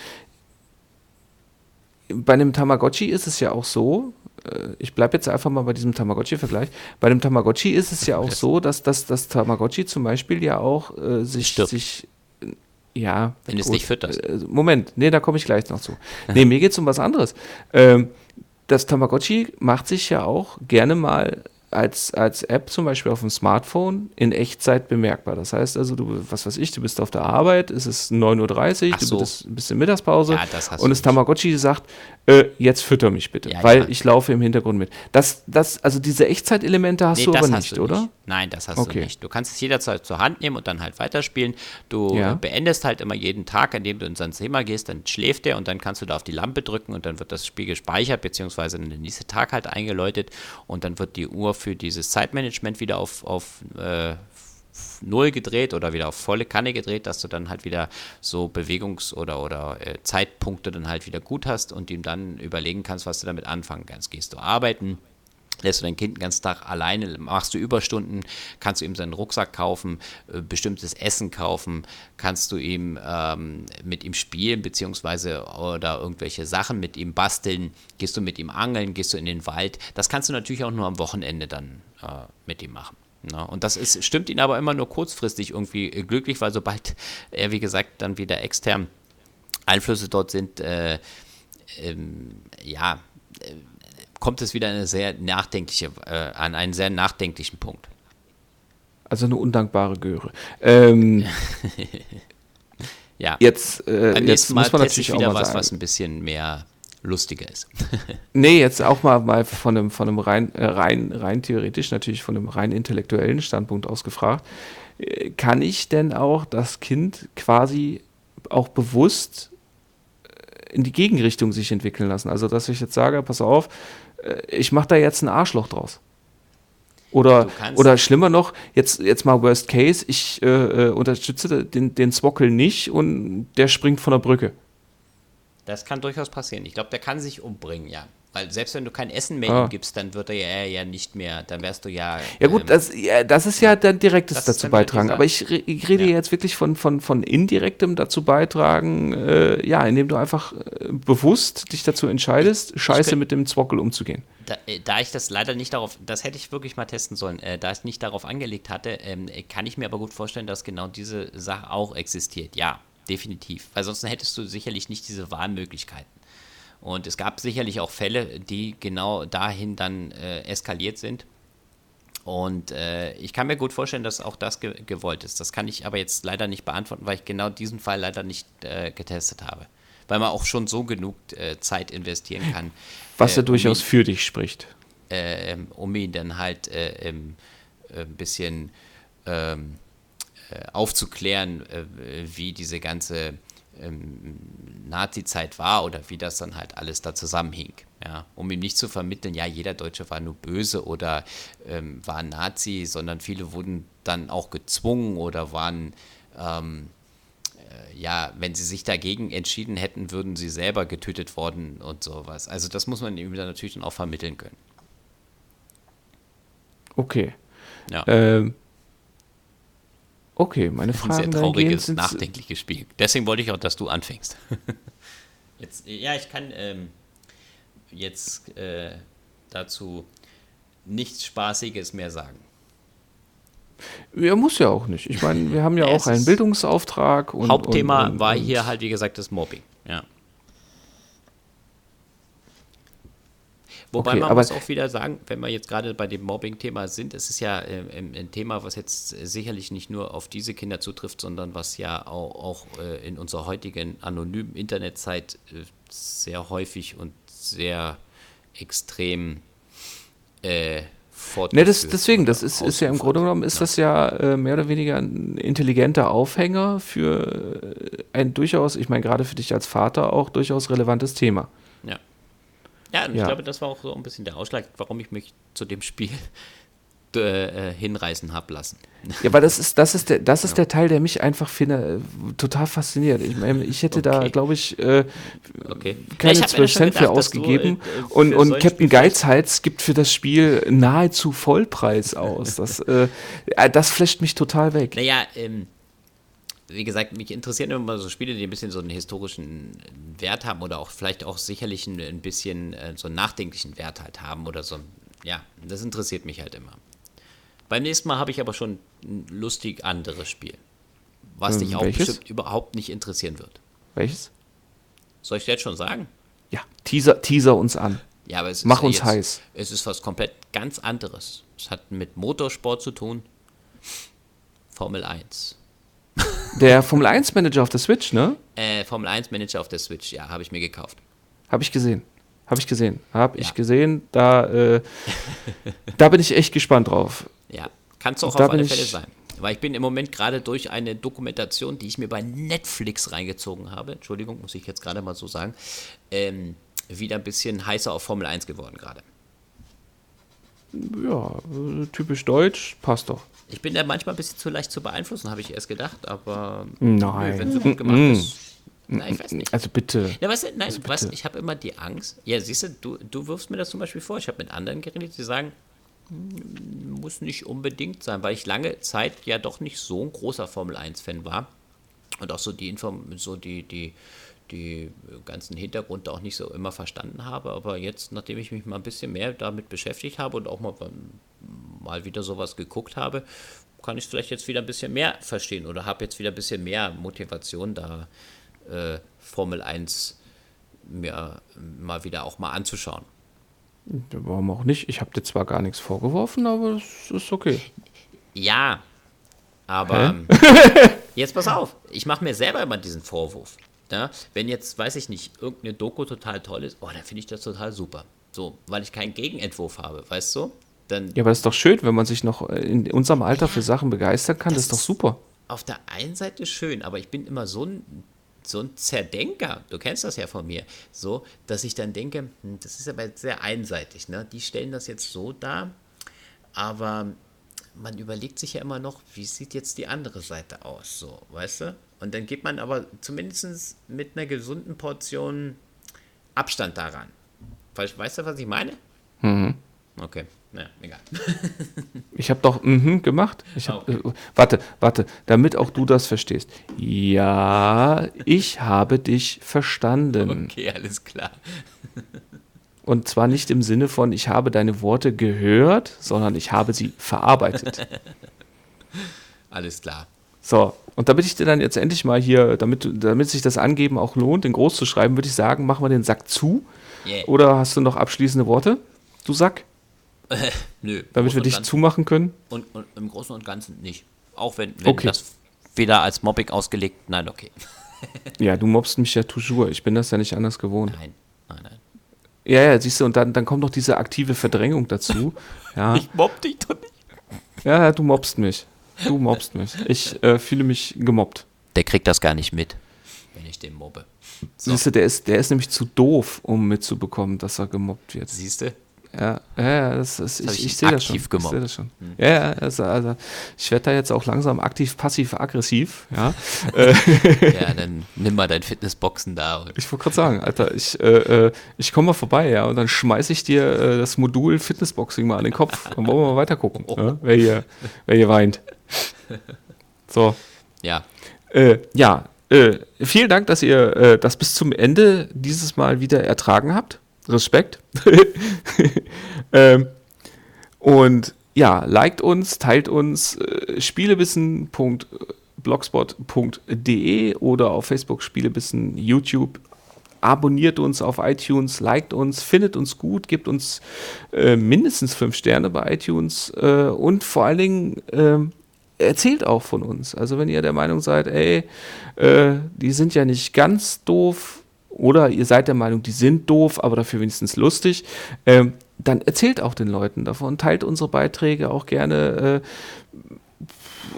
bei einem Tamagotchi ist es ja auch so, äh, ich bleibe jetzt einfach mal bei diesem Tamagotchi-Vergleich. Bei dem Tamagotchi ist es ja auch so, dass, dass das Tamagotchi zum Beispiel ja auch äh, sich, sich ja. Wenn du es nicht fütterst. Äh, Moment, nee, da komme ich gleich noch zu. nee, mir geht es um was anderes. Ähm, das Tamagotchi macht sich ja auch gerne mal als, als App zum Beispiel auf dem Smartphone in Echtzeit bemerkbar. Das heißt also, du, was weiß ich, du bist auf der Arbeit, es ist 9.30 Uhr, so. du bist, bist in Mittagspause ja, das und das Tamagotchi sagt, äh, jetzt fütter mich bitte, ja, weil ja. ich laufe im Hintergrund mit. Das, das, also diese Echtzeitelemente hast nee, du aber nicht, du oder? Nicht. Nein, das hast okay. du nicht. Du kannst es jederzeit zur Hand nehmen und dann halt weiterspielen. Du beendest halt immer jeden Tag, an dem du in sein Zimmer gehst, dann schläft er und dann kannst du da auf die Lampe drücken und dann wird das Spiel gespeichert, beziehungsweise der nächste Tag halt eingeläutet und dann wird die Uhr für dieses Zeitmanagement wieder auf, auf äh, Null gedreht oder wieder auf volle Kanne gedreht, dass du dann halt wieder so Bewegungs- oder, oder äh, Zeitpunkte dann halt wieder gut hast und ihm dann überlegen kannst, was du damit anfangen kannst. Gehst du arbeiten? Lässt du dein Kind den ganzen Tag alleine, machst du Überstunden, kannst du ihm seinen Rucksack kaufen, äh, bestimmtes Essen kaufen, kannst du ihm ähm, mit ihm spielen, beziehungsweise oder irgendwelche Sachen mit ihm basteln, gehst du mit ihm angeln, gehst du in den Wald. Das kannst du natürlich auch nur am Wochenende dann äh, mit ihm machen. Ne? Und das ist, stimmt ihn aber immer nur kurzfristig irgendwie glücklich, weil sobald er, wie gesagt, dann wieder extern Einflüsse dort sind, äh, ähm, ja, äh, kommt es wieder eine sehr nachdenkliche, äh, an einen sehr nachdenklichen Punkt. Also eine undankbare Göre. Ähm, ja. Jetzt, äh, jetzt muss man natürlich wieder auch mal was, sagen. was ein bisschen mehr lustiger ist. nee, jetzt auch mal, mal von einem, von einem rein, äh, rein, rein theoretisch, natürlich von einem rein intellektuellen Standpunkt aus gefragt. Äh, kann ich denn auch das Kind quasi auch bewusst äh, in die Gegenrichtung sich entwickeln lassen? Also, dass ich jetzt sage, pass auf, ich mache da jetzt ein Arschloch draus. Oder, oder schlimmer noch, jetzt, jetzt mal Worst Case, ich äh, unterstütze den, den Zwockel nicht und der springt von der Brücke. Das kann durchaus passieren. Ich glaube, der kann sich umbringen, ja. Weil selbst wenn du kein Essen mehr ah. ihm gibst, dann wird er ja, ja nicht mehr, dann wärst du ja. Ja, gut, ähm, das, ja, das ist ja dann direktes dazu beitragen. Aber ich, ich rede ja. jetzt wirklich von, von, von indirektem dazu beitragen, äh, ja, indem du einfach äh, bewusst dich dazu entscheidest, scheiße könnt, mit dem Zwockel umzugehen. Da, äh, da, ich das leider nicht darauf, das hätte ich wirklich mal testen sollen, äh, da ich nicht darauf angelegt hatte, ähm, kann ich mir aber gut vorstellen, dass genau diese Sache auch existiert. Ja, definitiv. Weil sonst hättest du sicherlich nicht diese Wahlmöglichkeiten. Und es gab sicherlich auch Fälle, die genau dahin dann äh, eskaliert sind. Und äh, ich kann mir gut vorstellen, dass auch das ge gewollt ist. Das kann ich aber jetzt leider nicht beantworten, weil ich genau diesen Fall leider nicht äh, getestet habe. Weil man auch schon so genug äh, Zeit investieren kann. Was ja äh, durchaus um ihn, für dich spricht. äh, um ihn dann halt äh, ähm, ein bisschen ähm, äh, aufzuklären, wie diese ganze ähm, Nazi-Zeit war oder wie das dann halt alles da zusammenhing. Ja, um ihm nicht zu vermitteln, ja, jeder Deutsche war nur böse oder ähm, war Nazi, sondern viele wurden dann auch gezwungen oder waren, ähm, äh, ja, wenn sie sich dagegen entschieden hätten, würden sie selber getötet worden und sowas. Also das muss man ihm dann natürlich dann auch vermitteln können. Okay. Ja. Ähm, okay, meine ein Fragen sehr dahingehend trauriges, nachdenkliches Spiel. Deswegen wollte ich auch, dass du anfängst. jetzt, ja, ich kann ähm, jetzt äh, dazu nichts Spaßiges mehr sagen. Ja, muss ja auch nicht. Ich meine, wir haben ja Ja, auch einen ist- Bildungsauftrag. Und, Hauptthema und, und, war hier halt, wie gesagt, das Mobbing. Ja. Wobei Okay, man aber- muss auch wieder sagen, wenn wir jetzt gerade bei dem Mobbing-Thema sind, es ist ja äh, ein Thema, was jetzt sicherlich nicht nur auf diese Kinder zutrifft, sondern was ja auch, auch äh, in unserer heutigen anonymen Internetzeit äh, sehr häufig und sehr extrem äh, Ne, das, deswegen, das ist, ist ja im. Grunde genommen, ist das ja äh, mehr oder weniger ein intelligenter Aufhänger für äh, ein durchaus, ich meine gerade für dich als Vater auch durchaus relevantes Thema. Ja. Ja, und ich Ja. glaube, das war auch so ein bisschen der Ausschlag, warum ich mich zu dem Spiel äh, äh, hinreißen habe lassen. Ja, weil das ist, das ist der, das ist der Teil, der mich einfach finde, total fasziniert. Ich meine, ich hätte da, Okay. glaube ich, äh, Okay. keine Ja, ich hab mir 12 schon Cent für gedacht, dass du, ausgegeben. äh, äh, und für und ein Captain Geizhals gibt für das Spiel nahezu Vollpreis aus. Das, äh, äh, das flasht mich total weg. Naja, ähm, wie gesagt, mich interessieren immer so Spiele, die ein bisschen so einen historischen Wert haben oder auch vielleicht auch sicherlich ein, ein bisschen äh, so einen nachdenklichen Wert halt haben oder so. Ja, das interessiert mich halt immer. Beim nächsten Mal habe ich aber schon ein lustig anderes Spiel, was Ähm, dich auch welches? bestimmt überhaupt nicht interessieren wird. Welches? Soll ich dir jetzt schon sagen? Ja, teaser, teaser uns an. Ja, aber es ist Mach uns jetzt, heiß. Es ist was komplett ganz anderes. Es hat mit Motorsport zu tun. Formel 1. Der Formel 1 Manager auf der Switch, ne? Äh, Formel 1 Manager auf der Switch, ja, habe ich mir gekauft. Habe ich gesehen. Habe ich gesehen. Habe Ja. ich gesehen. Da, äh, da bin ich echt gespannt drauf. Ja, kann es auch Da auf alle Fälle ich- sein. Weil ich bin im Moment gerade durch eine Dokumentation, die ich mir bei Netflix reingezogen habe, Entschuldigung, muss ich jetzt gerade mal so sagen, ähm, wieder ein bisschen heißer auf Formel 1 geworden gerade. Ja, äh, typisch deutsch, passt doch. Ich bin da manchmal ein bisschen zu leicht zu beeinflussen, habe ich erst gedacht, aber Nein. wenn es so gut gemacht Mm. ist. Nein, ich weiß nicht. Also bitte. Ja, weißt du, nein, Also bitte. ich habe immer die Angst. Ja, siehst du, du, du wirfst mir das zum Beispiel vor. Ich habe mit anderen geredet, die sagen, "Hm, muss nicht unbedingt sein, weil ich lange Zeit ja doch nicht so ein großer Formel 1-Fan war. Und auch so die Inform so die, die, die ganzen Hintergründe auch nicht so immer verstanden habe. Aber jetzt, nachdem ich mich mal ein bisschen mehr damit beschäftigt habe und auch mal, mal wieder sowas geguckt habe, kann ich es vielleicht jetzt wieder ein bisschen mehr verstehen oder habe jetzt wieder ein bisschen mehr Motivation da äh, Formel 1 mir mal wieder auch mal anzuschauen. Warum auch nicht? Ich habe dir zwar gar nichts vorgeworfen, aber es ist okay. Ja, aber jetzt pass auf, ich mache mir selber immer diesen Vorwurf. Ja? Wenn jetzt, weiß ich nicht, irgendeine Doku total toll ist, oh, dann finde ich das total super. So, weil ich keinen Gegenentwurf habe, weißt du? Dann Ja, aber es ist doch schön, wenn man sich noch in unserem Alter für Sachen begeistern kann. Das, Das ist doch super. auf der einen Seite schön, aber ich bin immer so ein, so ein Zerdenker, du kennst das ja von mir, so, dass ich dann denke, hm, das ist aber sehr einseitig, ne? Die stellen das jetzt so dar, aber man überlegt sich ja immer noch, wie sieht jetzt die andere Seite aus, so, weißt du? Und dann geht man aber zumindest mit einer gesunden Portion Abstand daran. Weißt, weißt du, was ich meine? Mhm. Okay, naja, egal. Ich habe doch mhm gemacht. Hab, Ah, okay. äh, warte, warte, damit auch du das verstehst. Ja, ich habe dich verstanden. Okay, alles klar. Und zwar nicht im Sinne von, ich habe deine Worte gehört, sondern ich habe sie verarbeitet. Alles klar. So, und damit ich dir dann jetzt endlich mal hier, damit, damit sich das Angeben auch lohnt, den groß zu schreiben, würde ich sagen, machen wir den Sack zu. Yeah. Oder hast du noch abschließende Worte, du Sack? Nö. Damit wir dich Ganzen- zumachen können? Und, und im Großen und Ganzen nicht. Auch wenn, wenn Okay. das weder als Mobbing ausgelegt, nein, okay. Ja, du mobst mich ja toujours. Ich bin das ja nicht anders gewohnt. Nein, nein, nein. Ja, ja, siehst du, und dann, dann kommt noch diese aktive Verdrängung dazu. Ja, mobb dich doch nicht. ja, ja, du mobst mich. Du mobst mich. Ich äh, fühle mich gemobbt. Der kriegt das gar nicht mit, wenn ich den mobbe. So. Siehst du, der ist, der ist nämlich zu doof, um mitzubekommen, dass er gemobbt wird. Siehst du? Ja, ja, das ist, hab ich, ich ich sehe das schon. aktiv Ich gemobbt. sehe das schon. Ja, ja, also, also ich werde da jetzt auch langsam aktiv, passiv, aggressiv. Ja, Ja, dann nimm mal dein Fitnessboxen da. Ich wollte gerade sagen, Alter, ich, äh, äh, ich komme mal vorbei, ja, und dann schmeiße ich dir äh, das Modul Fitnessboxing mal an den Kopf. Dann wollen wir mal weiter gucken, ja, wer, hier, wer hier weint. So, ja, Äh, ja, äh, vielen Dank, dass ihr äh, das bis zum Ende dieses Mal wieder ertragen habt. Respekt. ähm, und ja, liked uns, teilt uns äh, spielebissen.blogspot.de oder auf Facebook Spielebissen, YouTube. Abonniert uns auf iTunes, liked uns, findet uns gut, gebt uns äh, mindestens fünf Sterne bei iTunes äh, und vor allen Dingen ähm, erzählt auch von uns. Also wenn ihr der Meinung seid, ey, äh, die sind ja nicht ganz doof oder ihr seid der Meinung, die sind doof, aber dafür wenigstens lustig, ähm, dann erzählt auch den Leuten davon, teilt unsere Beiträge auch gerne. Äh,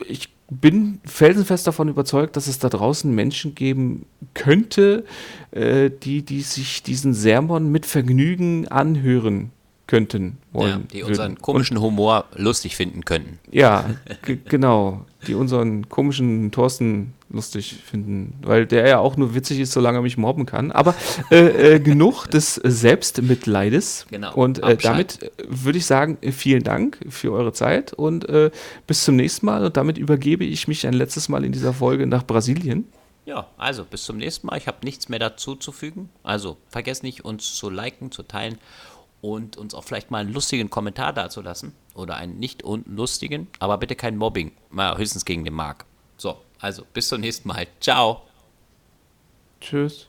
ich bin felsenfest davon überzeugt, dass es da draußen Menschen geben könnte, äh, die, die sich diesen Sermon mit Vergnügen anhören könnten. Wollen, ja, die würden. unseren komischen Humor lustig finden könnten. Ja, ge- genau. Die unseren komischen Thorsten lustig finden, weil der ja auch nur witzig ist, solange er mich mobben kann. Aber äh, äh, genug des Selbstmitleides. Genau, Und äh, damit äh, würde ich sagen, vielen Dank für eure Zeit und äh, bis zum nächsten Mal. Und damit übergebe ich mich ein letztes Mal in dieser Folge nach Brasilien. Ja, also bis zum nächsten Mal. Ich habe nichts mehr dazu zu fügen. Also vergesst nicht, uns zu liken, zu teilen und uns auch vielleicht mal einen lustigen Kommentar dazulassen oder einen nicht lustigen, aber bitte kein Mobbing, mal höchstens gegen den Marc. So, also bis zum nächsten Mal. Ciao. Tschüss.